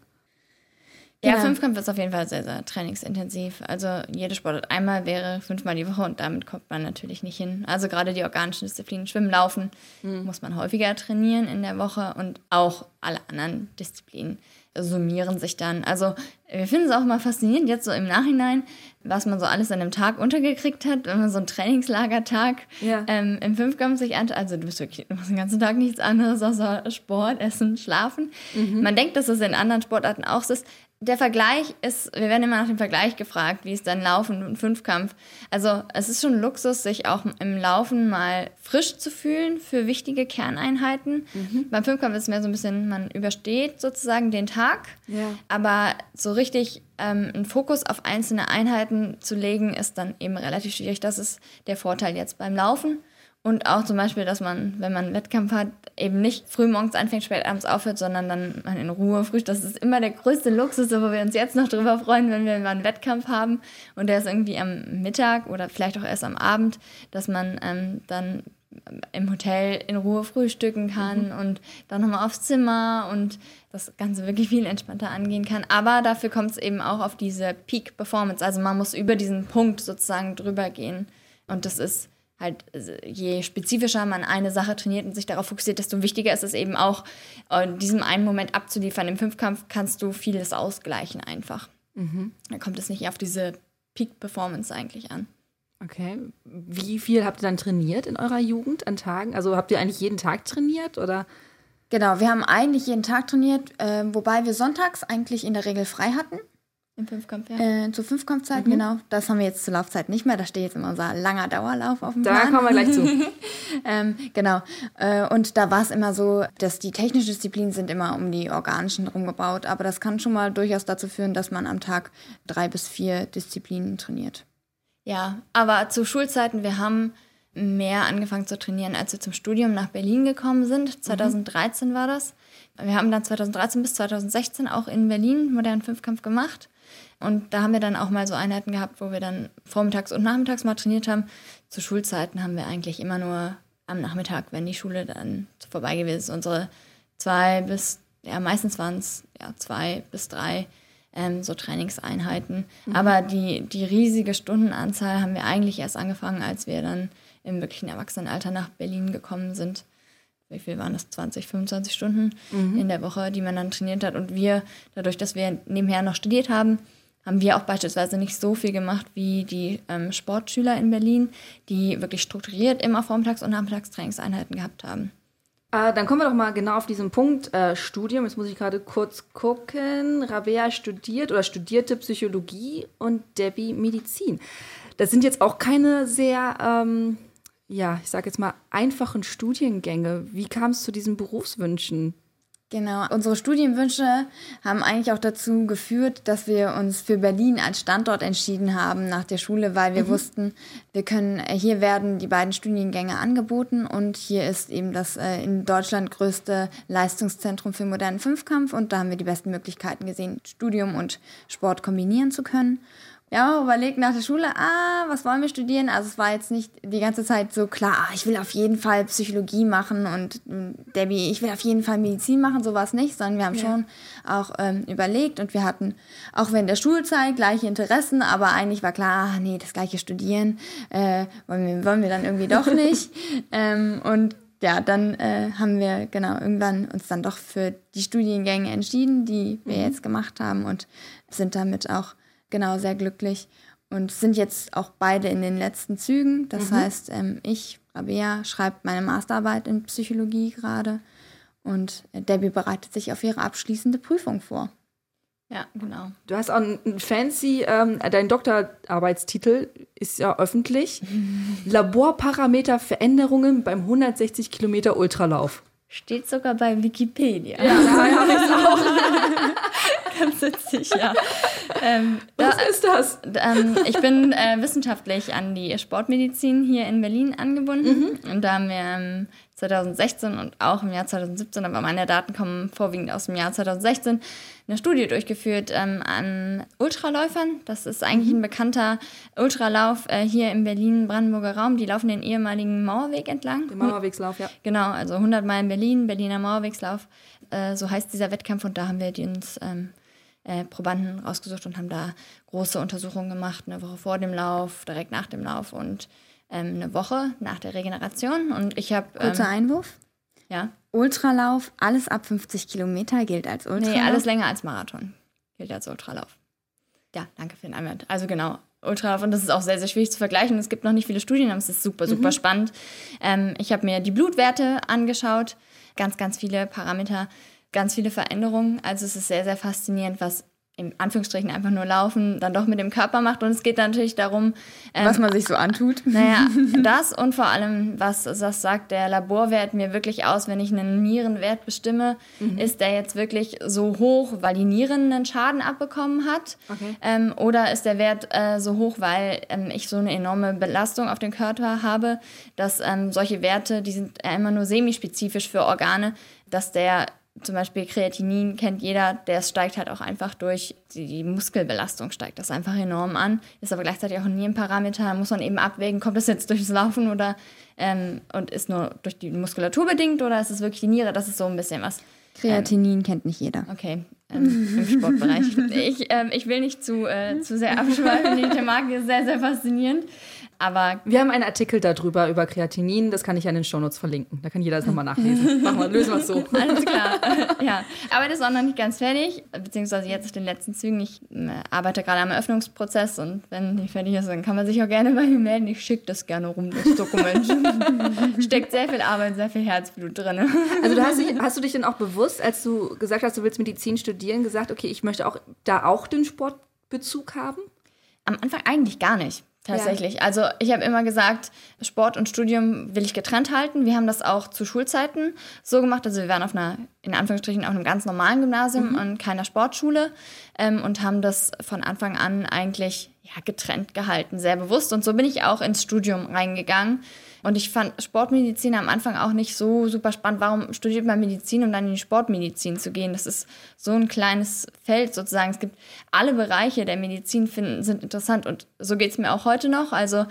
Ja, ja, Fünfkampf ist auf jeden Fall sehr, sehr trainingsintensiv. Also jede Sportart einmal wäre fünfmal die Woche und damit kommt man natürlich nicht hin. Also gerade die organischen Disziplinen, Schwimmen, Laufen, mhm. muss man häufiger trainieren in der Woche und auch alle anderen Disziplinen summieren sich dann. Also wir finden es auch mal faszinierend, jetzt so im Nachhinein, was man so alles an einem Tag untergekriegt hat, wenn man so einen Trainingslagertag ja. ähm, im Fünfkampf sich anschaut. Also du bist wirklich, du machst den ganzen Tag nichts anderes außer Sport, Essen, Schlafen. Mhm. Man denkt, dass es in anderen Sportarten auch so ist der Vergleich ist, wir werden immer nach dem Vergleich gefragt, wie es dann Laufen und Fünfkampf. Also es ist schon Luxus, sich auch im Laufen mal frisch zu fühlen für wichtige Kerneinheiten. Mhm. Beim Fünfkampf ist es mehr so ein bisschen, man übersteht sozusagen den Tag. Ja. Aber so richtig ähm, einen Fokus auf einzelne Einheiten zu legen, ist dann eben relativ schwierig. Das ist der Vorteil jetzt beim Laufen. Und auch zum Beispiel, dass man, wenn man einen Wettkampf hat, eben nicht früh morgens anfängt, spät abends aufhört, sondern dann man in Ruhe frühstückt. Das ist immer der größte Luxus, wo wir uns jetzt noch drüber freuen, wenn wir mal einen Wettkampf haben und der ist irgendwie am Mittag oder vielleicht auch erst am Abend, dass man ähm, dann im Hotel in Ruhe frühstücken kann mhm. und dann nochmal aufs Zimmer und das Ganze wirklich viel entspannter angehen kann. Aber dafür kommt es eben auch auf diese Peak Performance. Also man muss über diesen Punkt sozusagen drüber gehen. Und das ist halt, je spezifischer man eine Sache trainiert und sich darauf fokussiert, desto wichtiger ist es eben auch, in äh, diesem einen Moment abzuliefern. Im Fünfkampf kannst du vieles ausgleichen einfach. Mhm. Da kommt es nicht auf diese Peak-Performance eigentlich an. Okay. Wie viel habt ihr dann trainiert in eurer Jugend an Tagen? Also habt ihr eigentlich jeden Tag trainiert oder? Genau, wir haben eigentlich jeden Tag trainiert, äh, wobei wir sonntags eigentlich in der Regel frei hatten. Im Fünfkampf, ja. Äh, zur Fünfkampfzeit, mhm. genau. Das haben wir jetzt zur Laufzeit nicht mehr. Da steht jetzt immer unser langer Dauerlauf auf dem da Plan. Da kommen wir gleich zu. ähm, genau. Äh, und da war es immer so, dass die technischen Disziplinen sind immer um die organischen rumgebaut. Aber das kann schon mal durchaus dazu führen, dass man am Tag drei bis vier Disziplinen trainiert. Ja, aber zu Schulzeiten, wir haben mehr angefangen zu trainieren, als wir zum Studium nach Berlin gekommen sind. 2013 mhm. war das. Wir haben dann 2013 bis 2016 auch in Berlin modernen Fünfkampf gemacht. Und da haben wir dann auch mal so Einheiten gehabt, wo wir dann vormittags und nachmittags mal trainiert haben. Zu Schulzeiten haben wir eigentlich immer nur am Nachmittag, wenn die Schule dann vorbei gewesen ist, unsere zwei bis, ja, meistens waren es ja, zwei bis drei ähm, so Trainingseinheiten. Mhm. Aber die, die riesige Stundenanzahl haben wir eigentlich erst angefangen, als wir dann im wirklichen Erwachsenenalter nach Berlin gekommen sind. Wie viel waren das? 20, 25 Stunden mhm. in der Woche, die man dann trainiert hat. Und wir, dadurch, dass wir nebenher noch studiert haben, haben wir auch beispielsweise nicht so viel gemacht wie die ähm, Sportschüler in Berlin, die wirklich strukturiert immer Vormittags- und Nachmittagstrainingseinheiten gehabt haben. Äh, dann kommen wir doch mal genau auf diesen Punkt äh, Studium. Jetzt muss ich gerade kurz gucken. Rabea studiert oder studierte Psychologie und Debbie Medizin. Das sind jetzt auch keine sehr, ähm, ja, ich sage jetzt mal, einfachen Studiengänge. Wie kam es zu diesen Berufswünschen? Genau, unsere Studienwünsche haben eigentlich auch dazu geführt, dass wir uns für Berlin als Standort entschieden haben nach der Schule, weil wir mhm. wussten, wir können, äh, hier werden die beiden Studiengänge angeboten und hier ist eben das äh, in Deutschland größte Leistungszentrum für modernen Fünfkampf und da haben wir die besten Möglichkeiten gesehen, Studium und Sport kombinieren zu können ja, überlegt nach der Schule, ah, was wollen wir studieren? Also es war jetzt nicht die ganze Zeit so klar, ah, ich will auf jeden Fall Psychologie machen und hm, Debbie, ich will auf jeden Fall Medizin machen, so war es nicht, sondern wir haben ja. schon auch ähm, überlegt und wir hatten auch während der Schulzeit gleiche Interessen, aber eigentlich war klar, ah, nee, das gleiche Studieren äh, wollen, wir, wollen wir dann irgendwie doch nicht. ähm, und ja, dann äh, haben wir genau irgendwann uns dann doch für die Studiengänge entschieden, die wir mhm. jetzt gemacht haben und sind damit auch genau sehr glücklich und sind jetzt auch beide in den letzten Zügen. Das mhm. heißt, ähm, ich, Rabea, schreibe meine Masterarbeit in Psychologie gerade und Debbie bereitet sich auf ihre abschließende Prüfung vor. Ja, genau. Du hast auch einen fancy, ähm, dein Doktorarbeitstitel ist ja öffentlich. Laborparameter Veränderungen beim 160 Kilometer Ultralauf. Steht sogar bei Wikipedia. Ja, da habe ich es auch. ganz witzig, ja. Ähm, Was da, ist das? Ähm, ich bin äh, wissenschaftlich an die Sportmedizin hier in Berlin angebunden. Mhm. Und da haben wir ähm, 2016 und auch im Jahr 2017, aber meine Daten kommen vorwiegend aus dem Jahr 2016, eine Studie durchgeführt ähm, an Ultraläufern. Das ist eigentlich mhm. ein bekannter Ultralauf äh, hier im Berlin-Brandenburger Raum. Die laufen den ehemaligen Mauerweg entlang. Den Mauerwegslauf, ja. Genau, also 100 Meilen Berlin, Berliner Mauerwegslauf. Äh, so heißt dieser Wettkampf und da haben wir uns ähm, äh, Probanden rausgesucht und haben da große Untersuchungen gemacht, eine Woche vor dem Lauf, direkt nach dem Lauf und ähm, eine Woche nach der Regeneration. Und ich habe. Kurzer ähm, Einwurf. Ja. Ultralauf, alles ab 50 Kilometer gilt als Ultralauf. Nee, alles länger als Marathon gilt als Ultralauf. Ja, danke für den Einwand. Also genau, Ultralauf und das ist auch sehr, sehr schwierig zu vergleichen. Es gibt noch nicht viele Studien, aber es ist super, super mhm. spannend. Ähm, ich habe mir die Blutwerte angeschaut, ganz, ganz viele Parameter, ganz viele Veränderungen. Also es ist sehr, sehr faszinierend, was in Anführungsstrichen einfach nur laufen, dann doch mit dem Körper macht. Und es geht natürlich darum, ähm, was man sich so antut. Naja, das und vor allem, was das sagt, der Laborwert mir wirklich aus, wenn ich einen Nierenwert bestimme, mhm. ist der jetzt wirklich so hoch, weil die Nieren einen Schaden abbekommen hat? Okay. Ähm, oder ist der Wert äh, so hoch, weil ähm, ich so eine enorme Belastung auf den Körper habe, dass ähm, solche Werte, die sind immer nur semispezifisch für Organe, dass der zum Beispiel Kreatinin kennt jeder, der steigt halt auch einfach durch die Muskelbelastung, steigt das einfach enorm an, ist aber gleichzeitig auch ein Nierenparameter, muss man eben abwägen, kommt das jetzt durchs Laufen oder ähm, und ist nur durch die Muskulatur bedingt oder ist es wirklich die Niere, das ist so ein bisschen was. Kreatinin ähm, kennt nicht jeder. Okay, ähm, im Sportbereich. Ich, ähm, ich will nicht zu, äh, zu sehr abschweifen, die Thematik ist sehr, sehr faszinierend. Aber wir haben einen Artikel darüber, über Kreatinin, das kann ich an den Shownotes verlinken. Da kann jeder das nochmal nachlesen. Machen wir, lösen wir es so. Alles klar. ja. Aber das ist auch noch nicht ganz fertig, beziehungsweise jetzt auf den letzten Zügen. Ich äh, arbeite gerade am Eröffnungsprozess und wenn die fertig ist, dann kann man sich auch gerne bei mir melden. Ich schicke das gerne rum, das Dokument. Steckt sehr viel Arbeit, sehr viel Herzblut drin. Also du hast, dich, hast du dich denn auch bewusst, als du gesagt hast, du willst Medizin studieren, gesagt, okay, ich möchte auch da auch den Sportbezug haben? Am Anfang eigentlich gar nicht. Tatsächlich. Ja. Also ich habe immer gesagt, Sport und Studium will ich getrennt halten. Wir haben das auch zu Schulzeiten so gemacht. Also wir waren auf einer, in Anführungsstrichen, auf einem ganz normalen Gymnasium mhm. und keiner Sportschule ähm, und haben das von Anfang an eigentlich ja, getrennt gehalten, sehr bewusst. Und so bin ich auch ins Studium reingegangen. Und ich fand Sportmedizin am Anfang auch nicht so super spannend. Warum studiert man Medizin, um dann in die Sportmedizin zu gehen? Das ist so ein kleines Feld sozusagen. Es gibt alle Bereiche der Medizin finden, sind interessant und so geht es mir auch heute noch. Also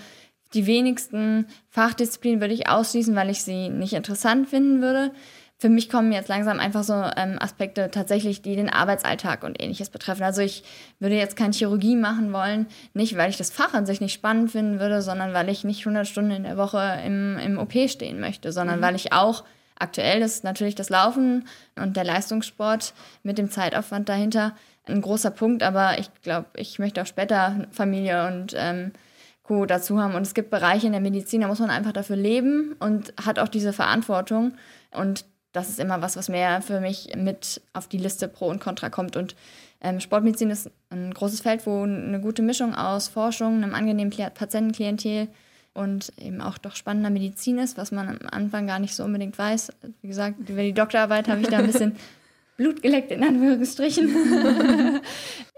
die wenigsten Fachdisziplinen würde ich ausschließen, weil ich sie nicht interessant finden würde für mich kommen jetzt langsam einfach so ähm, Aspekte tatsächlich, die den Arbeitsalltag und ähnliches betreffen. Also ich würde jetzt keine Chirurgie machen wollen, nicht weil ich das Fach an sich nicht spannend finden würde, sondern weil ich nicht 100 Stunden in der Woche im, im OP stehen möchte, sondern mhm. weil ich auch aktuell ist natürlich das Laufen und der Leistungssport mit dem Zeitaufwand dahinter ein großer Punkt, aber ich glaube, ich möchte auch später Familie und ähm, Co. dazu haben. Und es gibt Bereiche in der Medizin, da muss man einfach dafür leben und hat auch diese Verantwortung. Und das ist immer was, was mehr für mich mit auf die Liste Pro und Contra kommt. Und ähm, Sportmedizin ist ein großes Feld, wo eine gute Mischung aus Forschung, einem angenehmen Patientenklientel und eben auch doch spannender Medizin ist, was man am Anfang gar nicht so unbedingt weiß. Wie gesagt, über die Doktorarbeit habe ich da ein bisschen Blut geleckt, in Anführungsstrichen.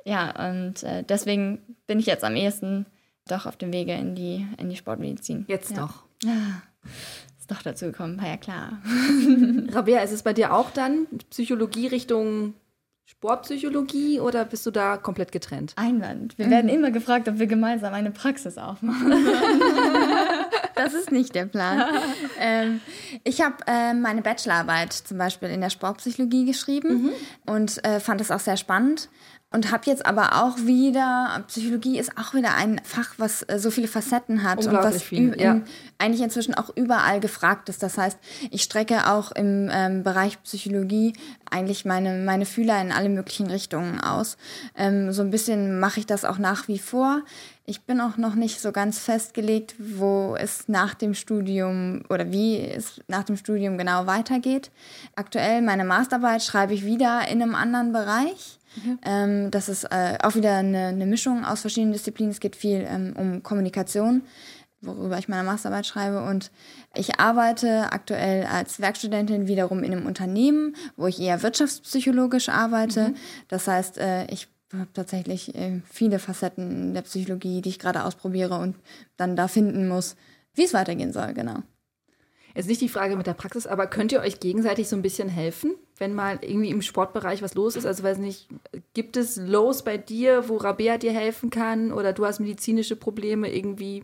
ja, und äh, deswegen bin ich jetzt am ehesten doch auf dem Wege in die, in die Sportmedizin. Jetzt ja. doch. Ah doch dazu gekommen, war ja klar. Rabea, ist es bei dir auch dann Psychologie Richtung Sportpsychologie oder bist du da komplett getrennt? Einwand. Wir mhm. werden immer gefragt, ob wir gemeinsam eine Praxis aufmachen. das ist nicht der Plan. ähm, ich habe äh, meine Bachelorarbeit zum Beispiel in der Sportpsychologie geschrieben mhm. und äh, fand es auch sehr spannend. Und habe jetzt aber auch wieder, Psychologie ist auch wieder ein Fach, was äh, so viele Facetten hat und was viel, ja. in, eigentlich inzwischen auch überall gefragt ist. Das heißt, ich strecke auch im ähm, Bereich Psychologie eigentlich meine, meine Fühler in alle möglichen Richtungen aus. Ähm, so ein bisschen mache ich das auch nach wie vor. Ich bin auch noch nicht so ganz festgelegt, wo es nach dem Studium oder wie es nach dem Studium genau weitergeht. Aktuell meine Masterarbeit schreibe ich wieder in einem anderen Bereich. Mhm. Ähm, das ist äh, auch wieder eine, eine, Mischung aus verschiedenen Disziplinen. Es geht viel ähm, um Kommunikation. worüber ich meine Masterarbeit schreibe. Und ich arbeite aktuell als Werkstudentin wiederum in einem Unternehmen, wo ich eher wirtschaftspsychologisch arbeite. Mhm. Das heißt, äh, ich habe tatsächlich äh, viele Facetten der Psychologie, die ich gerade ausprobiere und dann da finden muss, wie es weitergehen soll, genau. Jetzt nicht die Frage mit der Praxis, aber könnt ihr euch gegenseitig so ein bisschen helfen, wenn mal irgendwie im Sportbereich was los ist? Also weiß nicht, gibt es Lows bei dir, wo Rabea dir helfen kann oder du hast medizinische Probleme, irgendwie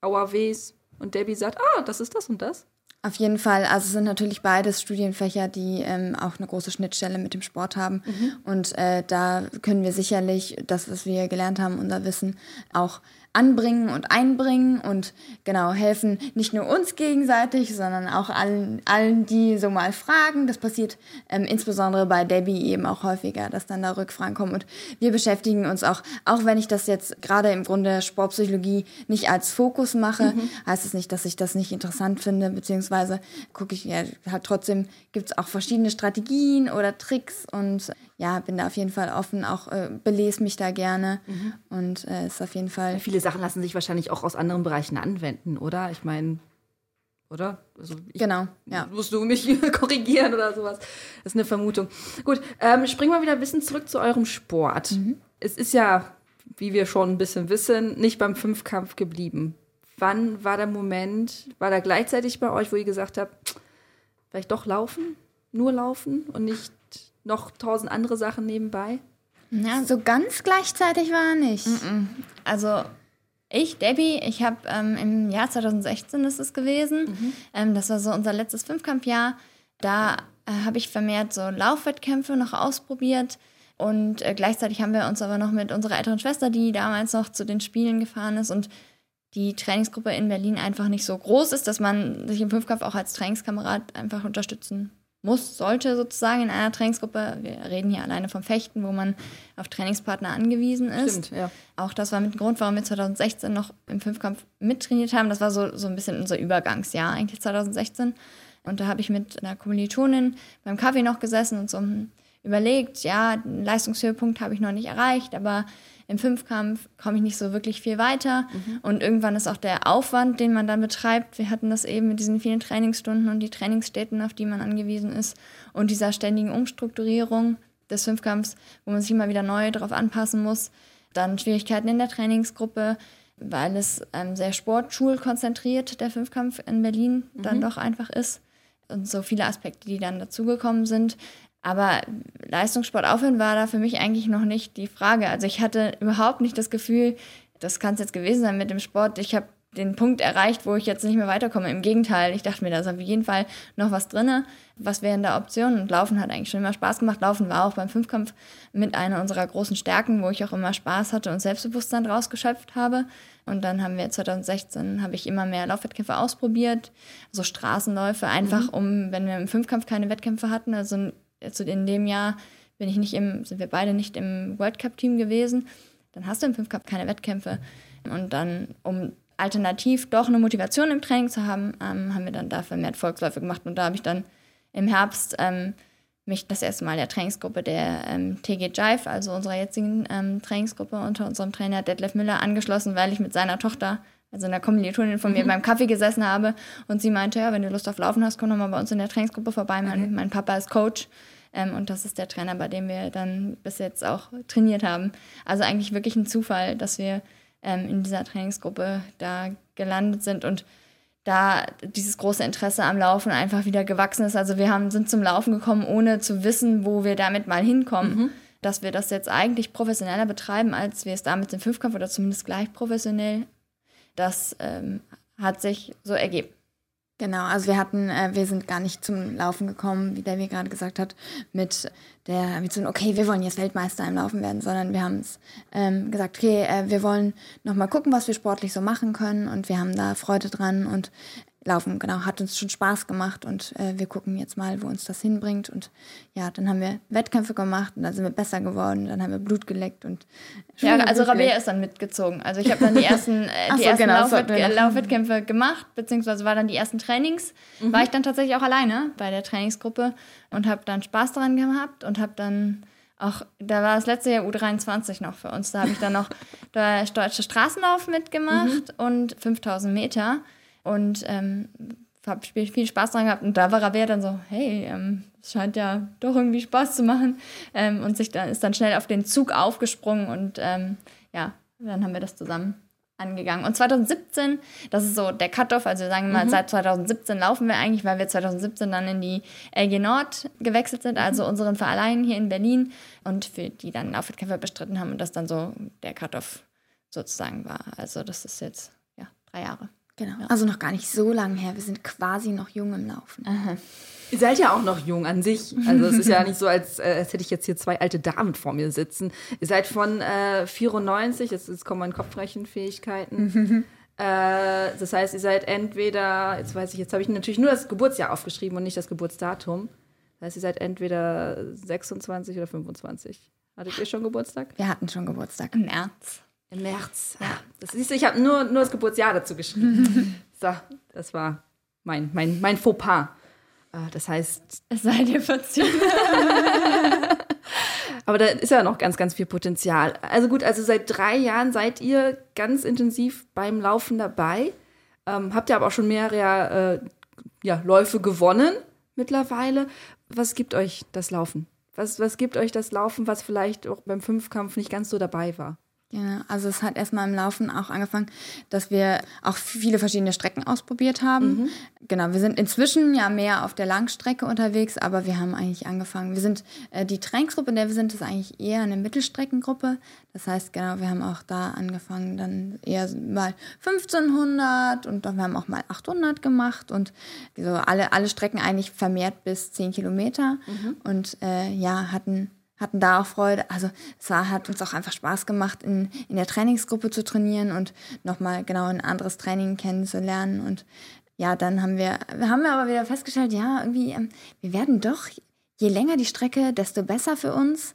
Auerwehs und Debbie sagt, ah, das ist das und das? Auf jeden Fall. Also es sind natürlich beides Studienfächer, die ähm, auch eine große Schnittstelle mit dem Sport haben. Mhm. Und äh, da können wir sicherlich das, was wir gelernt haben, unser Wissen auch anbringen und einbringen und genau helfen nicht nur uns gegenseitig, sondern auch allen, allen die so mal fragen. Das passiert ähm, insbesondere bei Debbie eben auch häufiger, dass dann da Rückfragen kommen. Und wir beschäftigen uns auch, auch wenn ich das jetzt gerade im Grunde Sportpsychologie nicht als Fokus mache, mhm. heißt es nicht, dass ich das nicht interessant finde, beziehungsweise gucke ich ja halt trotzdem, gibt es auch verschiedene Strategien oder Tricks und ja, bin da auf jeden Fall offen, auch äh, belese mich da gerne mhm. und äh, ist auf jeden Fall. Viele Sachen lassen sich wahrscheinlich auch aus anderen Bereichen anwenden, oder? Ich meine, oder? Also ich, genau, ja. Musst du mich korrigieren oder sowas? Das ist eine Vermutung. Gut, ähm, springen wir wieder ein bisschen zurück zu eurem Sport. Mhm. Es ist ja, wie wir schon ein bisschen wissen, nicht beim Fünfkampf geblieben. Wann war der Moment, war da gleichzeitig bei euch, wo ihr gesagt habt, vielleicht doch laufen? Nur laufen und nicht noch tausend andere Sachen nebenbei? Ja, so ganz gleichzeitig war er nicht. Also ich, Debbie, ich habe ähm, im Jahr 2016 ist es gewesen. Mhm. Ähm, das war so unser letztes Fünfkampfjahr. Da äh, habe ich vermehrt so Laufwettkämpfe noch ausprobiert. Und äh, gleichzeitig haben wir uns aber noch mit unserer älteren Schwester, die damals noch zu den Spielen gefahren ist und die Trainingsgruppe in Berlin einfach nicht so groß ist, dass man sich im Fünfkampf auch als Trainingskamerad einfach unterstützen muss, sollte sozusagen in einer Trainingsgruppe. Wir reden hier alleine vom Fechten, wo man auf Trainingspartner angewiesen ist. Stimmt, ja. Auch das war mit dem Grund, warum wir 2016 noch im Fünfkampf mittrainiert haben. Das war so, so ein bisschen unser Übergangsjahr, eigentlich 2016. Und da habe ich mit einer Kommilitonin beim Kaffee noch gesessen und so überlegt, ja, einen Leistungshöhepunkt habe ich noch nicht erreicht, aber im Fünfkampf komme ich nicht so wirklich viel weiter. Mhm. Und irgendwann ist auch der Aufwand, den man dann betreibt, wir hatten das eben mit diesen vielen Trainingsstunden und die Trainingsstätten, auf die man angewiesen ist und dieser ständigen Umstrukturierung des Fünfkampfs, wo man sich immer wieder neu darauf anpassen muss. Dann Schwierigkeiten in der Trainingsgruppe, weil es ähm, sehr sportschulkonzentriert, der Fünfkampf in Berlin, dann mhm. doch einfach ist. Und so viele Aspekte, die dann dazugekommen sind. Aber Leistungssport aufhören war da für mich eigentlich noch nicht die Frage. Also ich hatte überhaupt nicht das Gefühl, das kann es jetzt gewesen sein mit dem Sport. Ich habe den Punkt erreicht, wo ich jetzt nicht mehr weiterkomme. Im Gegenteil, ich dachte mir, da ist auf jeden Fall noch was drin. Was wäre in der Option? Und Laufen hat eigentlich schon immer Spaß gemacht. Laufen war auch beim Fünfkampf mit einer unserer großen Stärken, wo ich auch immer Spaß hatte und Selbstbewusstsein draus geschöpft habe. Und dann haben wir 2016, habe ich immer mehr Laufwettkämpfe ausprobiert, so Straßenläufe, einfach mhm. um, wenn wir im Fünfkampf keine Wettkämpfe hatten, also also in dem Jahr bin ich nicht im, sind wir beide nicht im World Cup Team gewesen. Dann hast du im Fünfkampf keine Wettkämpfe. Und dann, um alternativ doch eine Motivation im Training zu haben, ähm, haben wir dann dafür mehr Volksläufe gemacht. Und da habe ich dann im Herbst ähm, mich das erste Mal der Trainingsgruppe der ähm, TG Jive, also unserer jetzigen ähm, Trainingsgruppe unter unserem Trainer Detlef Müller, angeschlossen, weil ich mit seiner Tochter, also einer Kommilitonin von mir, mhm. beim Kaffee gesessen habe. Und sie meinte, ja, wenn du Lust auf Laufen hast, komm doch mal bei uns in der Trainingsgruppe vorbei. Mein, mhm. mein Papa ist Coach. Ähm, und das ist der Trainer, bei dem wir dann bis jetzt auch trainiert haben. Also eigentlich wirklich ein Zufall, dass wir ähm, in dieser Trainingsgruppe da gelandet sind und da dieses große Interesse am Laufen einfach wieder gewachsen ist. Also wir haben, sind zum Laufen gekommen, ohne zu wissen, wo wir damit mal hinkommen. Mhm. Dass wir das jetzt eigentlich professioneller betreiben, als wir es damals im Fünfkampf oder zumindest gleich professionell, das ähm, hat sich so ergeben. Genau, also wir hatten, äh, wir sind gar nicht zum Laufen gekommen, wie der mir gerade gesagt hat, mit der Ambition, okay, wir wollen jetzt Weltmeister im Laufen werden, sondern wir haben es ähm, gesagt, okay, äh, wir wollen nochmal gucken, was wir sportlich so machen können und wir haben da Freude dran und Laufen, genau, hat uns schon Spaß gemacht und äh, wir gucken jetzt mal, wo uns das hinbringt. Und ja, dann haben wir Wettkämpfe gemacht und dann sind wir besser geworden, dann haben wir Blut geleckt und Ja, also Rabea ist dann mitgezogen. Also ich habe dann die ersten, äh, die so, ersten genau, Laufwett Laufwettkämpfe gemacht, beziehungsweise war dann die ersten Trainings, mhm. war ich dann tatsächlich auch alleine bei der Trainingsgruppe und habe dann Spaß daran gehabt und habe dann auch, da war das letzte Jahr U23 noch für uns. Da habe ich dann noch der deutsche Straßenlauf mitgemacht mhm. und 5000 Meter. Und ähm, habe viel Spaß dran gehabt. Und da war Rabea dann so, hey, ähm, es scheint ja doch irgendwie Spaß zu machen. Ähm, und sich dann, ist dann schnell auf den Zug aufgesprungen und ähm, ja, dann haben wir das zusammen angegangen. Und 2017, das ist so der Cut-Off, also sagen wir mal, mhm. seit 2017 laufen wir eigentlich, weil wir 2017 dann in die LG Nord gewechselt sind, also mhm. unseren Verein hier in Berlin und für die dann Laufwettkämpfe bestritten haben und das dann so der Cut-Off sozusagen war. Also das ist jetzt, ja, drei Jahre. Genau, ja. also noch gar nicht so lange her. Wir sind quasi noch jung im Laufen. Aha. Ihr seid ja auch noch jung an sich. Also es ist ja nicht so, als, äh, als hätte ich jetzt hier zwei alte Damen vor mir sitzen. Ihr seid von äh, 94, jetzt, jetzt kommen meine Kopfrechenfähigkeiten. äh, das heißt, ihr seid entweder, jetzt weiß ich, jetzt habe ich natürlich nur das Geburtsjahr aufgeschrieben und nicht das Geburtsdatum. Das heißt, ihr seid entweder 26 oder 25. Hattet ihr schon Geburtstag? Wir hatten schon Geburtstag. Im März. Im März. Ja. Das siehst du, ich habe nur, nur das Geburtsjahr dazu geschrieben. so, das war mein, mein, mein Fauxpas. Ah, das heißt. Es sei dir verziehen. Aber da ist ja noch ganz, ganz viel Potenzial. Also gut, also seit drei Jahren seid ihr ganz intensiv beim Laufen dabei. Ähm, habt ihr aber auch schon mehrere äh, ja, Läufe gewonnen mittlerweile. Was gibt euch das Laufen? Was, was gibt euch das Laufen, was vielleicht auch beim Fünfkampf nicht ganz so dabei war? Ja, also es hat erstmal im Laufen auch angefangen, dass wir auch viele verschiedene Strecken ausprobiert haben. Mhm. Genau, wir sind inzwischen ja mehr auf der Langstrecke unterwegs, aber wir haben eigentlich angefangen. Wir sind äh, die Trainingsgruppe, in der wir sind, ist eigentlich eher eine Mittelstreckengruppe. Das heißt, genau, wir haben auch da angefangen, dann eher mal 1500 und dann wir haben auch mal 800 gemacht und so alle, alle Strecken eigentlich vermehrt bis 10 Kilometer mhm. und äh, ja, hatten hatten da auch Freude. Also es war, hat uns auch einfach Spaß gemacht, in, in der Trainingsgruppe zu trainieren und nochmal genau ein anderes Training kennenzulernen. Und ja, dann haben wir, haben wir aber wieder festgestellt, ja, irgendwie, ähm, wir werden doch je länger die Strecke, desto besser für uns.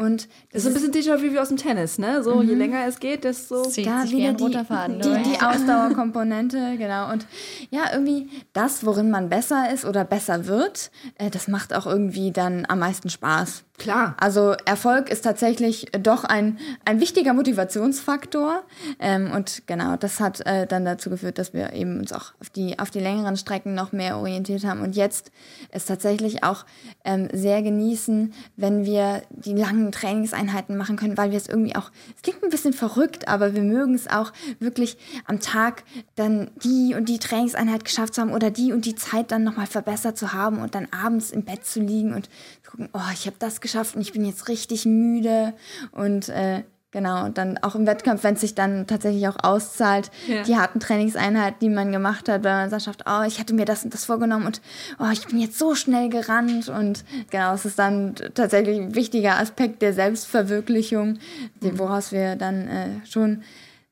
Und das ist ein bisschen Déjà-vu wie aus dem Tennis, ne? So, mhm. je länger es geht, desto Zieht da sich wieder die, Faden die, die Ausdauerkomponente, genau. Und ja, irgendwie das, worin man besser ist oder besser wird, äh, das macht auch irgendwie dann am meisten Spaß. Klar. Also Erfolg ist tatsächlich doch ein, ein wichtiger Motivationsfaktor. Ähm, und genau, das hat äh, dann dazu geführt, dass wir eben uns auch auf die, auf die längeren Strecken noch mehr orientiert haben. Und jetzt ist tatsächlich auch ähm, sehr genießen, wenn wir die langen Trainingseinheiten machen können, weil wir es irgendwie auch, es klingt ein bisschen verrückt, aber wir mögen es auch wirklich am Tag dann die und die Trainingseinheit geschafft zu haben oder die und die Zeit dann nochmal verbessert zu haben und dann abends im Bett zu liegen und zu gucken, oh, ich habe das geschafft und ich bin jetzt richtig müde und äh, Genau, und dann auch im Wettkampf, wenn es sich dann tatsächlich auch auszahlt, ja. die harten Trainingseinheiten, die man gemacht hat, weil man sagt, oh, ich hatte mir das und das vorgenommen und oh, ich bin jetzt so schnell gerannt und genau, es ist dann tatsächlich ein wichtiger Aspekt der Selbstverwirklichung, mhm. woraus wir dann äh, schon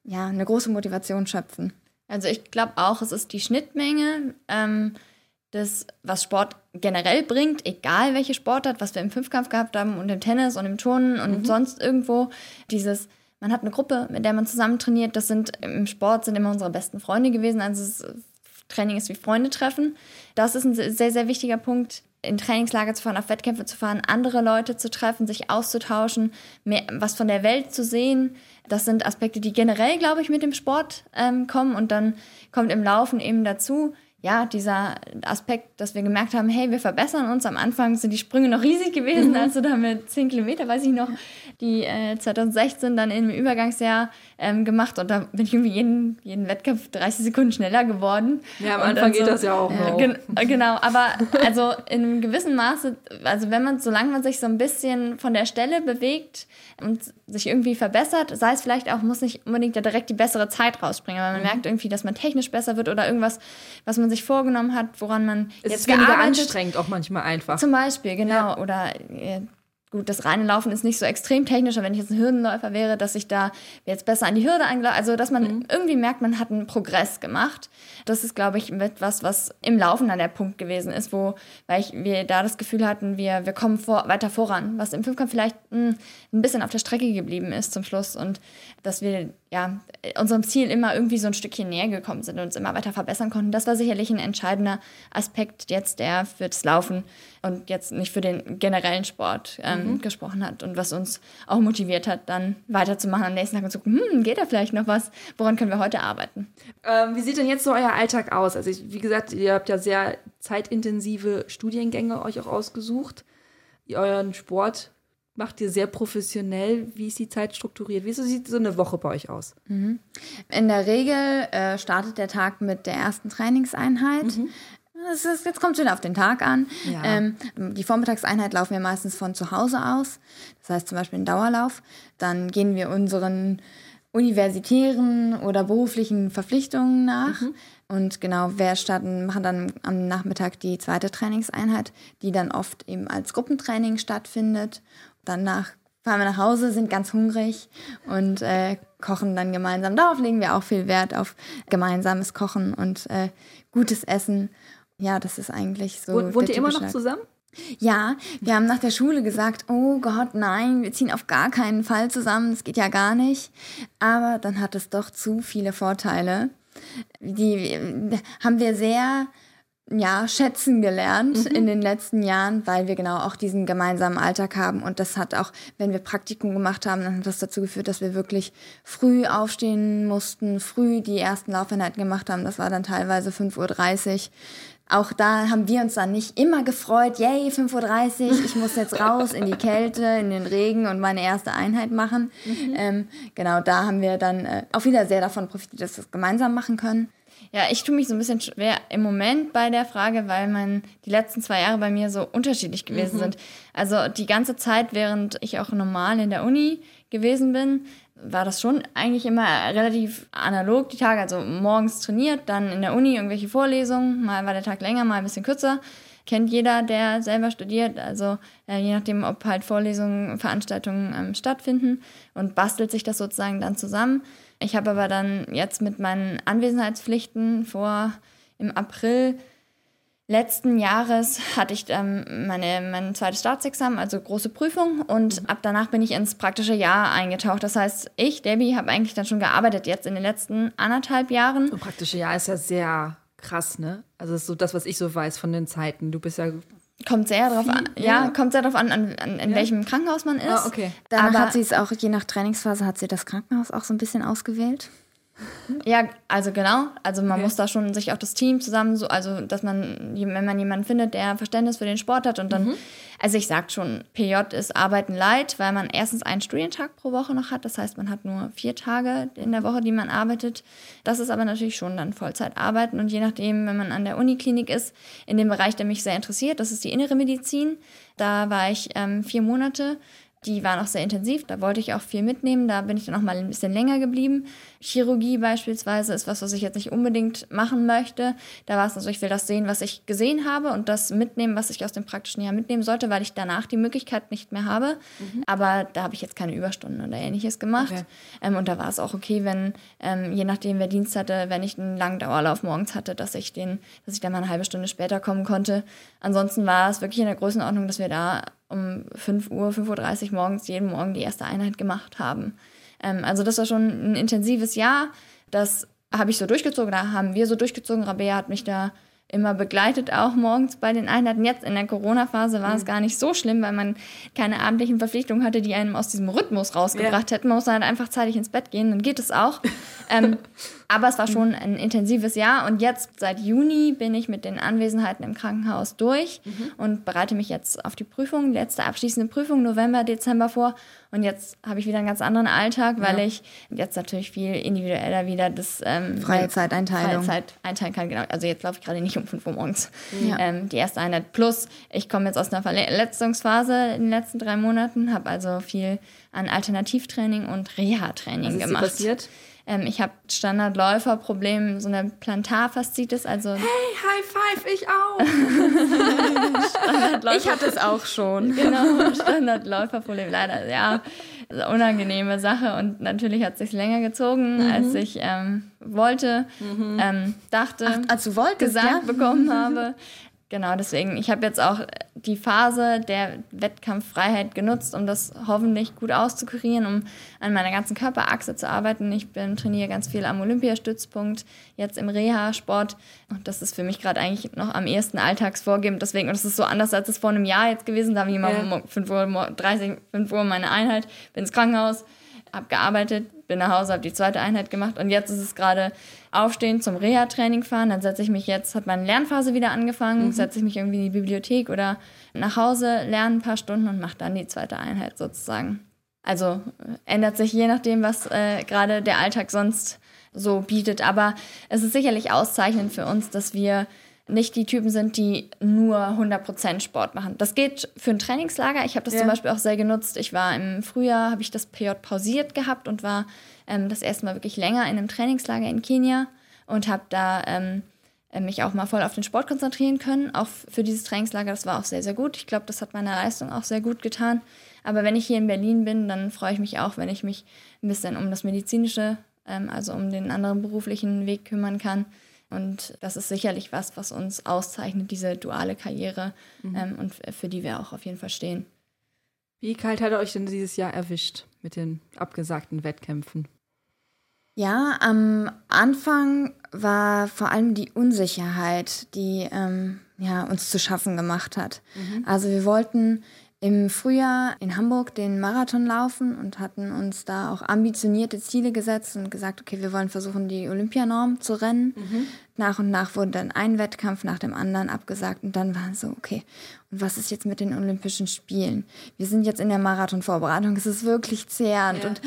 ja, eine große Motivation schöpfen. Also ich glaube auch, es ist die Schnittmenge. Ähm, das, was Sport generell bringt, egal welche Sportart, was wir im Fünfkampf gehabt haben und im Tennis und im Turnen und mhm. sonst irgendwo, dieses, man hat eine Gruppe, mit der man zusammen trainiert, das sind im Sport sind immer unsere besten Freunde gewesen, also das Training ist wie Freunde treffen. Das ist ein sehr, sehr wichtiger Punkt, in Trainingslager zu fahren, auf Wettkämpfe zu fahren, andere Leute zu treffen, sich auszutauschen, mehr, was von der Welt zu sehen. Das sind Aspekte, die generell, glaube ich, mit dem Sport ähm, kommen und dann kommt im Laufen eben dazu, ja, dieser Aspekt, dass wir gemerkt haben, hey, wir verbessern uns. Am Anfang sind die Sprünge noch riesig gewesen, also da haben wir 10 Kilometer, weiß ich noch, die äh, 2016 dann im Übergangsjahr ähm, gemacht und da bin ich irgendwie jeden, jeden Wettkampf 30 Sekunden schneller geworden. Ja, am Anfang geht so, das ja auch noch. Gen genau, aber also in einem gewissen Maße, also wenn man, solange man sich so ein bisschen von der Stelle bewegt und sich irgendwie verbessert, sei es vielleicht auch, muss nicht unbedingt ja direkt die bessere Zeit rausbringen, aber man mhm. merkt irgendwie, dass man technisch besser wird oder irgendwas, was man sich vorgenommen hat, woran man es jetzt ist weniger gearbeitet. anstrengend auch manchmal einfach. Zum Beispiel, genau. Ja. Oder äh, gut, das reine Laufen ist nicht so extrem technisch, aber wenn ich jetzt ein Hürdenläufer wäre, dass ich da jetzt besser an die Hürde angelaufen, also dass man mhm. irgendwie merkt, man hat einen Progress gemacht. Das ist, glaube ich, etwas, was im Laufen dann der Punkt gewesen ist, wo, weil ich, wir da das Gefühl hatten, wir, wir kommen vor, weiter voran, was im Fünfkampf vielleicht mh, hm, ein bisschen auf der Strecke geblieben ist zum Schluss und dass wir ja, unserem Ziel immer irgendwie so ein Stückchen näher gekommen sind und uns immer weiter verbessern konnten. Das war sicherlich ein entscheidender Aspekt jetzt, der für das Laufen und jetzt nicht für den generellen Sport ähm, mhm. gesprochen hat und was uns auch motiviert hat, dann weiterzumachen am nächsten Tag und zu gucken, hm, geht da vielleicht noch was? Woran können wir heute arbeiten? Ähm, wie sieht denn jetzt so euer Alltag aus? Also ich, wie gesagt, ihr habt ja sehr zeitintensive Studiengänge euch auch ausgesucht. Euren Sport macht ihr sehr professionell. Wie ist die Zeit strukturiert? Wie sieht so eine Woche bei euch aus? Mhm. In der Regel äh, startet der Tag mit der ersten Trainingseinheit. Mhm. Ist, jetzt kommt es wieder auf den Tag an. Ja. Ähm, die Vormittagseinheit laufen wir meistens von zu Hause aus. Das heißt zum Beispiel einen Dauerlauf. Dann gehen wir unseren universitären oder beruflichen Verpflichtungen nach. Mhm. Und genau, wir starten, machen dann am Nachmittag die zweite Trainingseinheit, die dann oft eben als Gruppentraining stattfindet danach fahren wir nach Hause, sind ganz hungrig und äh, kochen dann gemeinsam. Darauf legen wir auch viel Wert auf gemeinsames Kochen und äh, gutes Essen. Ja, das ist eigentlich so. Wohnt, wohnt ihr immer noch zusammen? Ja, wir haben nach der Schule gesagt, oh Gott, nein, wir ziehen auf gar keinen Fall zusammen, das geht ja gar nicht. Aber dann hat es doch zu viele Vorteile. Die haben wir sehr ja, schätzen gelernt mhm. in den letzten Jahren, weil wir genau auch diesen gemeinsamen Alltag haben. Und das hat auch, wenn wir Praktikum gemacht haben, dann hat das dazu geführt, dass wir wirklich früh aufstehen mussten, früh die ersten Laufeinheiten gemacht haben. Das war dann teilweise 5.30 Uhr. Auch da haben wir uns dann nicht immer gefreut, yay, 5.30 Uhr, ich muss jetzt raus in die Kälte, in den Regen und meine erste Einheit machen. Mhm. Ähm, genau, da haben wir dann äh, auch wieder sehr davon profitiert, dass wir es gemeinsam machen können. Ja, ich tue mich so ein bisschen schwer im Moment bei der Frage, weil man die letzten zwei Jahre bei mir so unterschiedlich gewesen mhm. sind. Also die ganze Zeit, während ich auch normal in der Uni gewesen bin, war das schon eigentlich immer relativ analog, die Tage. Also morgens trainiert, dann in der Uni irgendwelche Vorlesungen. Mal war der Tag länger, mal ein bisschen kürzer. Kennt jeder, der selber studiert. Also äh, je nachdem, ob halt Vorlesungen, Veranstaltungen ähm, stattfinden und bastelt sich das sozusagen dann zusammen. Ich habe aber dann jetzt mit meinen Anwesenheitspflichten vor im April letzten Jahres hatte ich ähm, meine, mein zweites Staatsexamen, also große Prüfung und mhm. ab danach bin ich ins praktische Jahr eingetaucht. Das heißt, ich, Debbie, habe eigentlich dann schon gearbeitet jetzt in den letzten anderthalb Jahren. Und praktische Jahr ist ja sehr krass, ne? Also das ist so das, was ich so weiß von den Zeiten. Du bist ja Kommt sehr darauf an, ja, ja, kommt sehr darauf an, an, an in ja. welchem Krankenhaus man ist. Ah, okay. Dann hat sie es auch, je nach Trainingsphase, hat sie das Krankenhaus auch so ein bisschen ausgewählt. Ja, also genau. Also man okay. muss da schon sich auch das Team zusammen so, also dass man, wenn man jemanden findet, der Verständnis für den Sport hat und dann, mhm. also ich sag schon, PJ ist Arbeiten leid, weil man erstens einen Studientag pro Woche noch hat. Das heißt, man hat nur vier Tage in der Woche, die man arbeitet. Das ist aber natürlich schon dann Vollzeit arbeiten und je nachdem, wenn man an der Uniklinik ist, in dem Bereich, der mich sehr interessiert, das ist die innere Medizin. Da war ich ähm, vier Monate die waren auch sehr intensiv, da wollte ich auch viel mitnehmen, da bin ich dann auch mal ein bisschen länger geblieben. Chirurgie beispielsweise ist was, was ich jetzt nicht unbedingt machen möchte. Da war es also, ich will das sehen, was ich gesehen habe und das mitnehmen, was ich aus dem praktischen Jahr mitnehmen sollte, weil ich danach die Möglichkeit nicht mehr habe. Mhm. Aber da habe ich jetzt keine Überstunden oder ähnliches gemacht. Okay. Ähm, und da war es auch okay, wenn, ähm, je nachdem wer Dienst hatte, wenn ich einen langen Dauerlauf morgens hatte, dass ich den, dass ich dann mal eine halbe Stunde später kommen konnte. Ansonsten war es wirklich in der Größenordnung, dass wir da um 5 Uhr, 5.30 Uhr morgens jeden Morgen die erste Einheit gemacht haben. Ähm, also das war schon ein intensives Jahr. Das habe ich so durchgezogen, da haben wir so durchgezogen. Rabea hat mich da immer begleitet, auch morgens bei den Einheiten. Jetzt in der Corona-Phase war mhm. es gar nicht so schlimm, weil man keine abendlichen Verpflichtungen hatte, die einem aus diesem Rhythmus rausgebracht ja. hätten. Man muss dann halt einfach zeitig ins Bett gehen, dann geht es auch. ähm, aber es war schon ein intensives Jahr und jetzt seit Juni bin ich mit den Anwesenheiten im Krankenhaus durch mhm. und bereite mich jetzt auf die Prüfung, letzte abschließende Prüfung, November, Dezember vor. Und jetzt habe ich wieder einen ganz anderen Alltag, weil ja. ich jetzt natürlich viel individueller wieder das ähm, freie Zeiteinteilung freie Zeit einteilen kann. Genau. Also jetzt laufe ich gerade nicht um 5 Uhr morgens. Ja. Ähm, die erste Einheit plus. Ich komme jetzt aus einer Verletzungsphase in den letzten drei Monaten, habe also viel an Alternativtraining und Reha-Training gemacht. Passiert? Ähm, ich habe Standardläuferproblem, so eine Plantarfaszitis, also. Hey, High Five, ich auch! ich hatte es auch schon. Genau, Standardläuferproblem, leider, ja. Also unangenehme Sache und natürlich hat es sich länger gezogen, mhm. als ich ähm, wollte, mhm. ähm, dachte, Ach, als du wolltest, gesagt ja? bekommen habe. Genau, deswegen, ich habe jetzt auch die Phase der Wettkampffreiheit genutzt, um das hoffentlich gut auszukurieren, um an meiner ganzen Körperachse zu arbeiten. Ich bin, trainiere ganz viel am Olympiastützpunkt, jetzt im Reha-Sport. Und das ist für mich gerade eigentlich noch am ehesten alltagsvorgebend. Deswegen, und das ist so anders, als es vor einem Jahr jetzt gewesen. Da habe ich immer ja. um 5.30 Uhr, 5 Uhr meine Einheit, bin ins Krankenhaus, habe gearbeitet, bin nach Hause, habe die zweite Einheit gemacht und jetzt ist es gerade aufstehen, zum Reha-Training fahren. Dann setze ich mich jetzt, hat meine Lernphase wieder angefangen, mhm. setze ich mich irgendwie in die Bibliothek oder nach Hause, lerne ein paar Stunden und mache dann die zweite Einheit sozusagen. Also äh, ändert sich je nachdem, was äh, gerade der Alltag sonst so bietet. Aber es ist sicherlich auszeichnend für uns, dass wir nicht die Typen sind, die nur 100% Sport machen. Das geht für ein Trainingslager. Ich habe das ja. zum Beispiel auch sehr genutzt. Ich war im Frühjahr, habe ich das PJ pausiert gehabt und war ähm, das erste Mal wirklich länger in einem Trainingslager in Kenia und habe da ähm, äh, mich auch mal voll auf den Sport konzentrieren können. Auch für dieses Trainingslager, das war auch sehr, sehr gut. Ich glaube, das hat meiner Leistung auch sehr gut getan. Aber wenn ich hier in Berlin bin, dann freue ich mich auch, wenn ich mich ein bisschen um das Medizinische, ähm, also um den anderen beruflichen Weg kümmern kann und das ist sicherlich was, was uns auszeichnet, diese duale Karriere mhm. ähm, und für die wir auch auf jeden Fall stehen. Wie kalt hat er euch denn dieses Jahr erwischt mit den abgesagten Wettkämpfen? Ja, am Anfang war vor allem die Unsicherheit, die ähm, ja, uns zu schaffen gemacht hat. Mhm. Also wir wollten im Frühjahr in Hamburg den Marathon laufen und hatten uns da auch ambitionierte Ziele gesetzt und gesagt, okay, wir wollen versuchen, die Olympianorm zu rennen. Mhm. Nach und nach wurde dann ein Wettkampf nach dem anderen abgesagt und dann war es so, okay, und was ist jetzt mit den Olympischen Spielen? Wir sind jetzt in der Marathonvorbereitung, es ist wirklich zehrend ja. und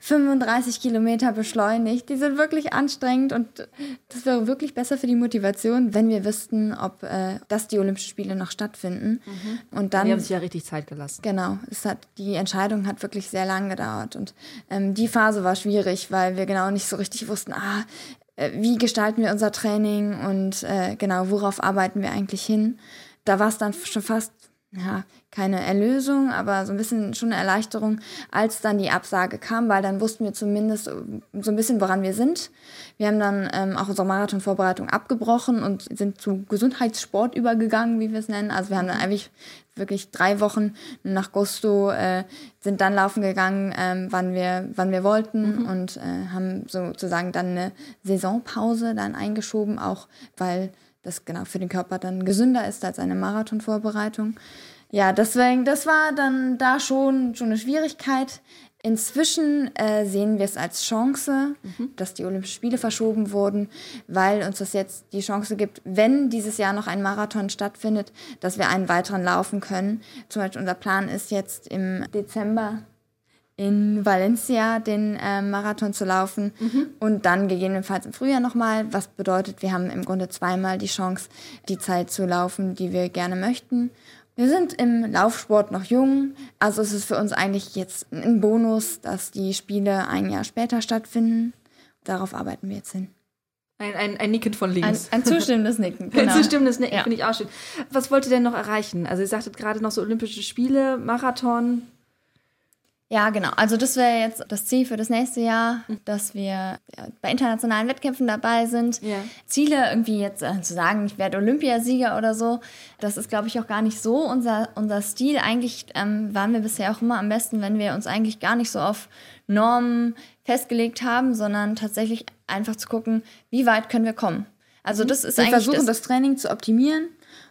35 Kilometer beschleunigt, die sind wirklich anstrengend und das wäre wirklich besser für die Motivation, wenn wir wüssten, ob äh, dass die Olympischen Spiele noch stattfinden. Mhm. Und dann, die haben sich ja richtig Zeit gelassen. Genau, es hat, die Entscheidung hat wirklich sehr lang gedauert und ähm, die Phase war schwierig, weil wir genau nicht so richtig wussten, ah, wie gestalten wir unser Training und äh, genau, worauf arbeiten wir eigentlich hin. Da war es dann schon fast, ja, keine Erlösung, aber so ein bisschen schon eine Erleichterung, als dann die Absage kam, weil dann wussten wir zumindest so ein bisschen, woran wir sind. Wir haben dann ähm, auch unsere Marathonvorbereitung abgebrochen und sind zu Gesundheitssport übergegangen, wie wir es nennen. Also wir haben dann eigentlich wirklich drei Wochen nach Gusto, äh, sind dann laufen gegangen, ähm, wann, wir, wann wir wollten mhm. und äh, haben sozusagen dann eine Saisonpause dann eingeschoben, auch weil das genau für den Körper dann gesünder ist als eine Marathonvorbereitung. Ja, deswegen, das war dann da schon, schon eine Schwierigkeit. Inzwischen äh, sehen wir es als Chance, mhm. dass die Olympischen Spiele verschoben wurden, weil uns das jetzt die Chance gibt, wenn dieses Jahr noch ein Marathon stattfindet, dass wir einen weiteren laufen können. Zum Beispiel unser Plan ist jetzt im Dezember in Valencia den äh, Marathon zu laufen mhm. und dann gegebenenfalls im Frühjahr nochmal, was bedeutet, wir haben im Grunde zweimal die Chance, die Zeit zu laufen, die wir gerne möchten. Wir sind im Laufsport noch jung, also es ist für uns eigentlich jetzt ein Bonus, dass die Spiele ein Jahr später stattfinden. Darauf arbeiten wir jetzt hin. Ein, ein, ein Nicken von links. Ein, ein zustimmendes Nicken. Genau. Ein zustimmendes Nicken ja. finde ich auch schön. Was wollt ihr denn noch erreichen? Also ihr sagtet gerade noch so Olympische Spiele, Marathon. Ja, genau. Also das wäre jetzt das Ziel für das nächste Jahr, dass wir bei internationalen Wettkämpfen dabei sind. Ja. Ziele irgendwie jetzt äh, zu sagen, ich werde Olympiasieger oder so, das ist, glaube ich, auch gar nicht so unser, unser Stil. Eigentlich ähm, waren wir bisher auch immer am besten, wenn wir uns eigentlich gar nicht so auf Normen festgelegt haben, sondern tatsächlich einfach zu gucken, wie weit können wir kommen. Also mhm. das ist wir eigentlich versuchen das, das Training zu optimieren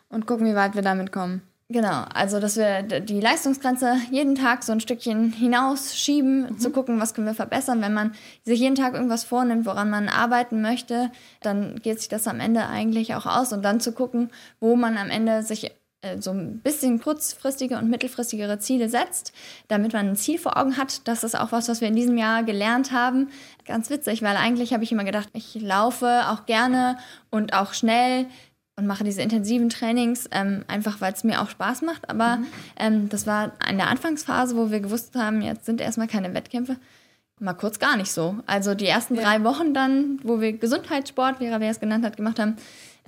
und gucken, wie weit wir damit kommen. Genau, also dass wir die Leistungsgrenze jeden Tag so ein Stückchen hinausschieben, mhm. zu gucken, was können wir verbessern. Wenn man sich jeden Tag irgendwas vornimmt, woran man arbeiten möchte, dann geht sich das am Ende eigentlich auch aus und dann zu gucken, wo man am Ende sich äh, so ein bisschen kurzfristige und mittelfristigere Ziele setzt, damit man ein Ziel vor Augen hat. Das ist auch was, was wir in diesem Jahr gelernt haben. Ganz witzig, weil eigentlich habe ich immer gedacht, ich laufe auch gerne und auch schnell und mache diese intensiven Trainings, ähm, einfach weil es mir auch Spaß macht. Aber mhm. ähm, das war in der Anfangsphase, wo wir gewusst haben, jetzt sind erstmal keine Wettkämpfe. Mal kurz gar nicht so. Also die ersten ja. drei Wochen dann, wo wir Gesundheitssport, wie Rabea es genannt hat, gemacht haben,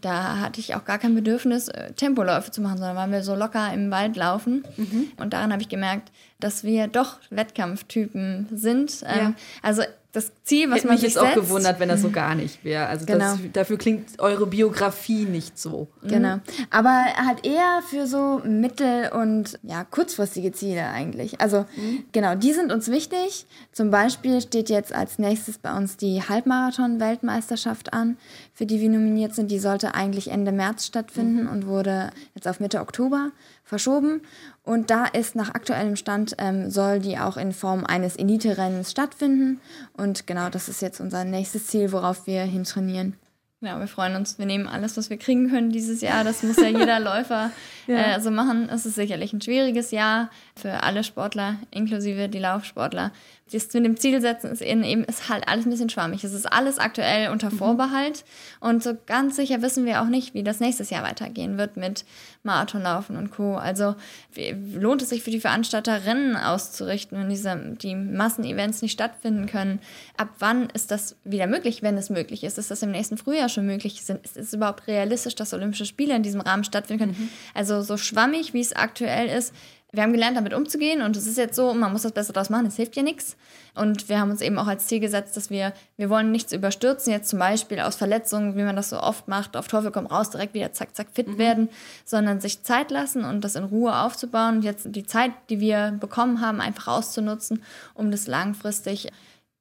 da hatte ich auch gar kein Bedürfnis, äh, Tempoläufe zu machen, sondern waren wir so locker im Wald laufen. Mhm. Und daran habe ich gemerkt, dass wir doch Wettkampftypen sind. Ähm, ja. Also das Ziel, was Hätte man mich sich jetzt auch setzt. gewundert, wenn das so gar nicht wäre. Also Genau. das, dafür klingt eure Biografie nicht so. Genau. Aber halt eher für so mittel- und ja, kurzfristige Ziele eigentlich. Also genau, die sind uns wichtig. Zum Beispiel steht jetzt als nächstes bei uns die Halbmarathon-Weltmeisterschaft an, für die wir nominiert sind. Die sollte eigentlich Ende März stattfinden und wurde jetzt auf Mitte Oktober verschoben. Und da ist nach aktuellem Stand, ähm, soll die auch in Form eines Elite-Rennens stattfinden. Und genau, das ist jetzt unser nächstes Ziel, worauf wir hintrainieren. Ja, wir freuen uns. Wir nehmen alles, was wir kriegen können dieses Jahr. Das muss ja jeder Läufer äh, so machen. Es ist sicherlich ein schwieriges Jahr für alle Sportler, inklusive die Laufsportler. Das mit dem Ziel setzen ist eben, ist halt alles ein bisschen schwammig. Es ist alles aktuell unter Vorbehalt. Und so ganz sicher wissen wir auch nicht, wie das nächstes Jahr weitergehen wird mit Marathonlaufen und Co. Also wie, lohnt es sich für die Veranstalter, Rennen auszurichten, wenn diese, die Massenevents nicht stattfinden können? Ab wann ist das wieder möglich, wenn es möglich ist? Ist das im nächsten Frühjahr schon möglich? Sind, ist es überhaupt realistisch, dass Olympische Spiele in diesem Rahmen stattfinden können? Also so schwammig, wie es aktuell ist, wir haben gelernt, damit umzugehen und es ist jetzt so, man muss das Beste draus machen, es hilft ja nichts. Und wir haben uns eben auch als Ziel gesetzt, dass wir, wir wollen nichts überstürzen, jetzt zum Beispiel aus Verletzungen, wie man das so oft macht, auf Teufel komm raus, direkt wieder zack, zack fit werden, sondern sich Zeit lassen und das in Ruhe aufzubauen und jetzt die Zeit, die wir bekommen haben, einfach auszunutzen, um das langfristig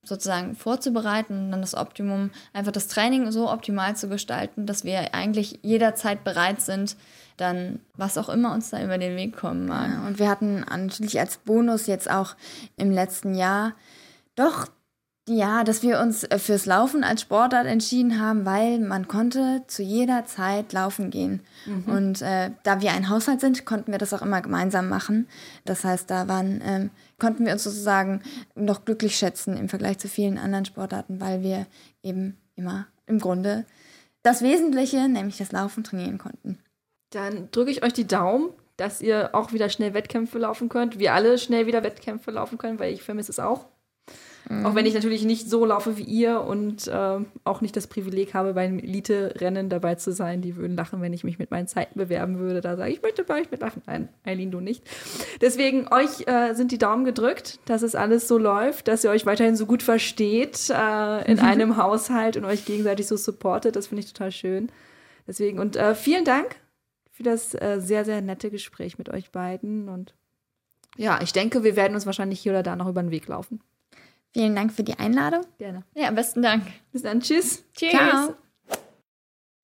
sozusagen vorzubereiten und dann das Optimum, einfach das Training so optimal zu gestalten, dass wir eigentlich jederzeit bereit sind, dann was auch immer uns da über den Weg kommen mag. Ja, und wir hatten natürlich als Bonus jetzt auch im letzten Jahr doch, ja, dass wir uns äh, fürs Laufen als Sportart entschieden haben, weil man konnte zu jeder Zeit laufen gehen. Und äh, da wir ein Haushalt sind, konnten wir das auch immer gemeinsam machen. Das heißt, da waren, ähm, konnten wir uns sozusagen noch glücklich schätzen im Vergleich zu vielen anderen Sportarten, weil wir eben immer im Grunde das Wesentliche, nämlich das Laufen, trainieren konnten. Dann drücke ich euch die Daumen, dass ihr auch wieder schnell Wettkämpfe laufen könnt. Wir alle schnell wieder Wettkämpfe laufen können, weil ich vermisse es auch. Auch wenn ich natürlich nicht so laufe wie ihr und ähm, auch nicht das Privileg habe, bei einem Elite-Rennen dabei zu sein. Die würden lachen, wenn ich mich mit meinen Zeiten bewerben würde. Da sage ich, ich möchte bei euch mitlaufen. Nein, Eileen, du nicht. Deswegen, euch äh, sind die Daumen gedrückt, dass es alles so läuft, dass ihr euch weiterhin so gut versteht äh, in einem Haushalt und euch gegenseitig so supportet. Das finde ich total schön. Deswegen, und äh, vielen Dank für das äh, sehr, sehr nette Gespräch mit euch beiden. Und ja, ich denke, wir werden uns wahrscheinlich hier oder da noch über den Weg laufen. Vielen Dank für die Einladung. Gerne. Ja, besten Dank. Bis dann. Tschüss. Tschüss. Ciao.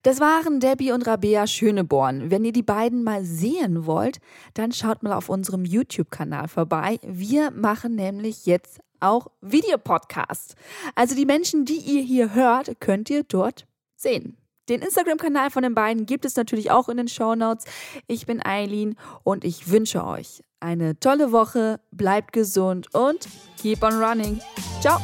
Das waren Debbie und Rabea Schöneborn. Wenn ihr die beiden mal sehen wollt, dann schaut mal auf unserem YouTube-Kanal vorbei. Wir machen nämlich jetzt auch Videopodcasts. Also die Menschen, die ihr hier hört, könnt ihr dort sehen. Den Instagram-Kanal von den beiden gibt es natürlich auch in den Show Notes. Ich bin Eileen und ich wünsche euch eine tolle Woche, bleibt gesund und keep on running. Ciao!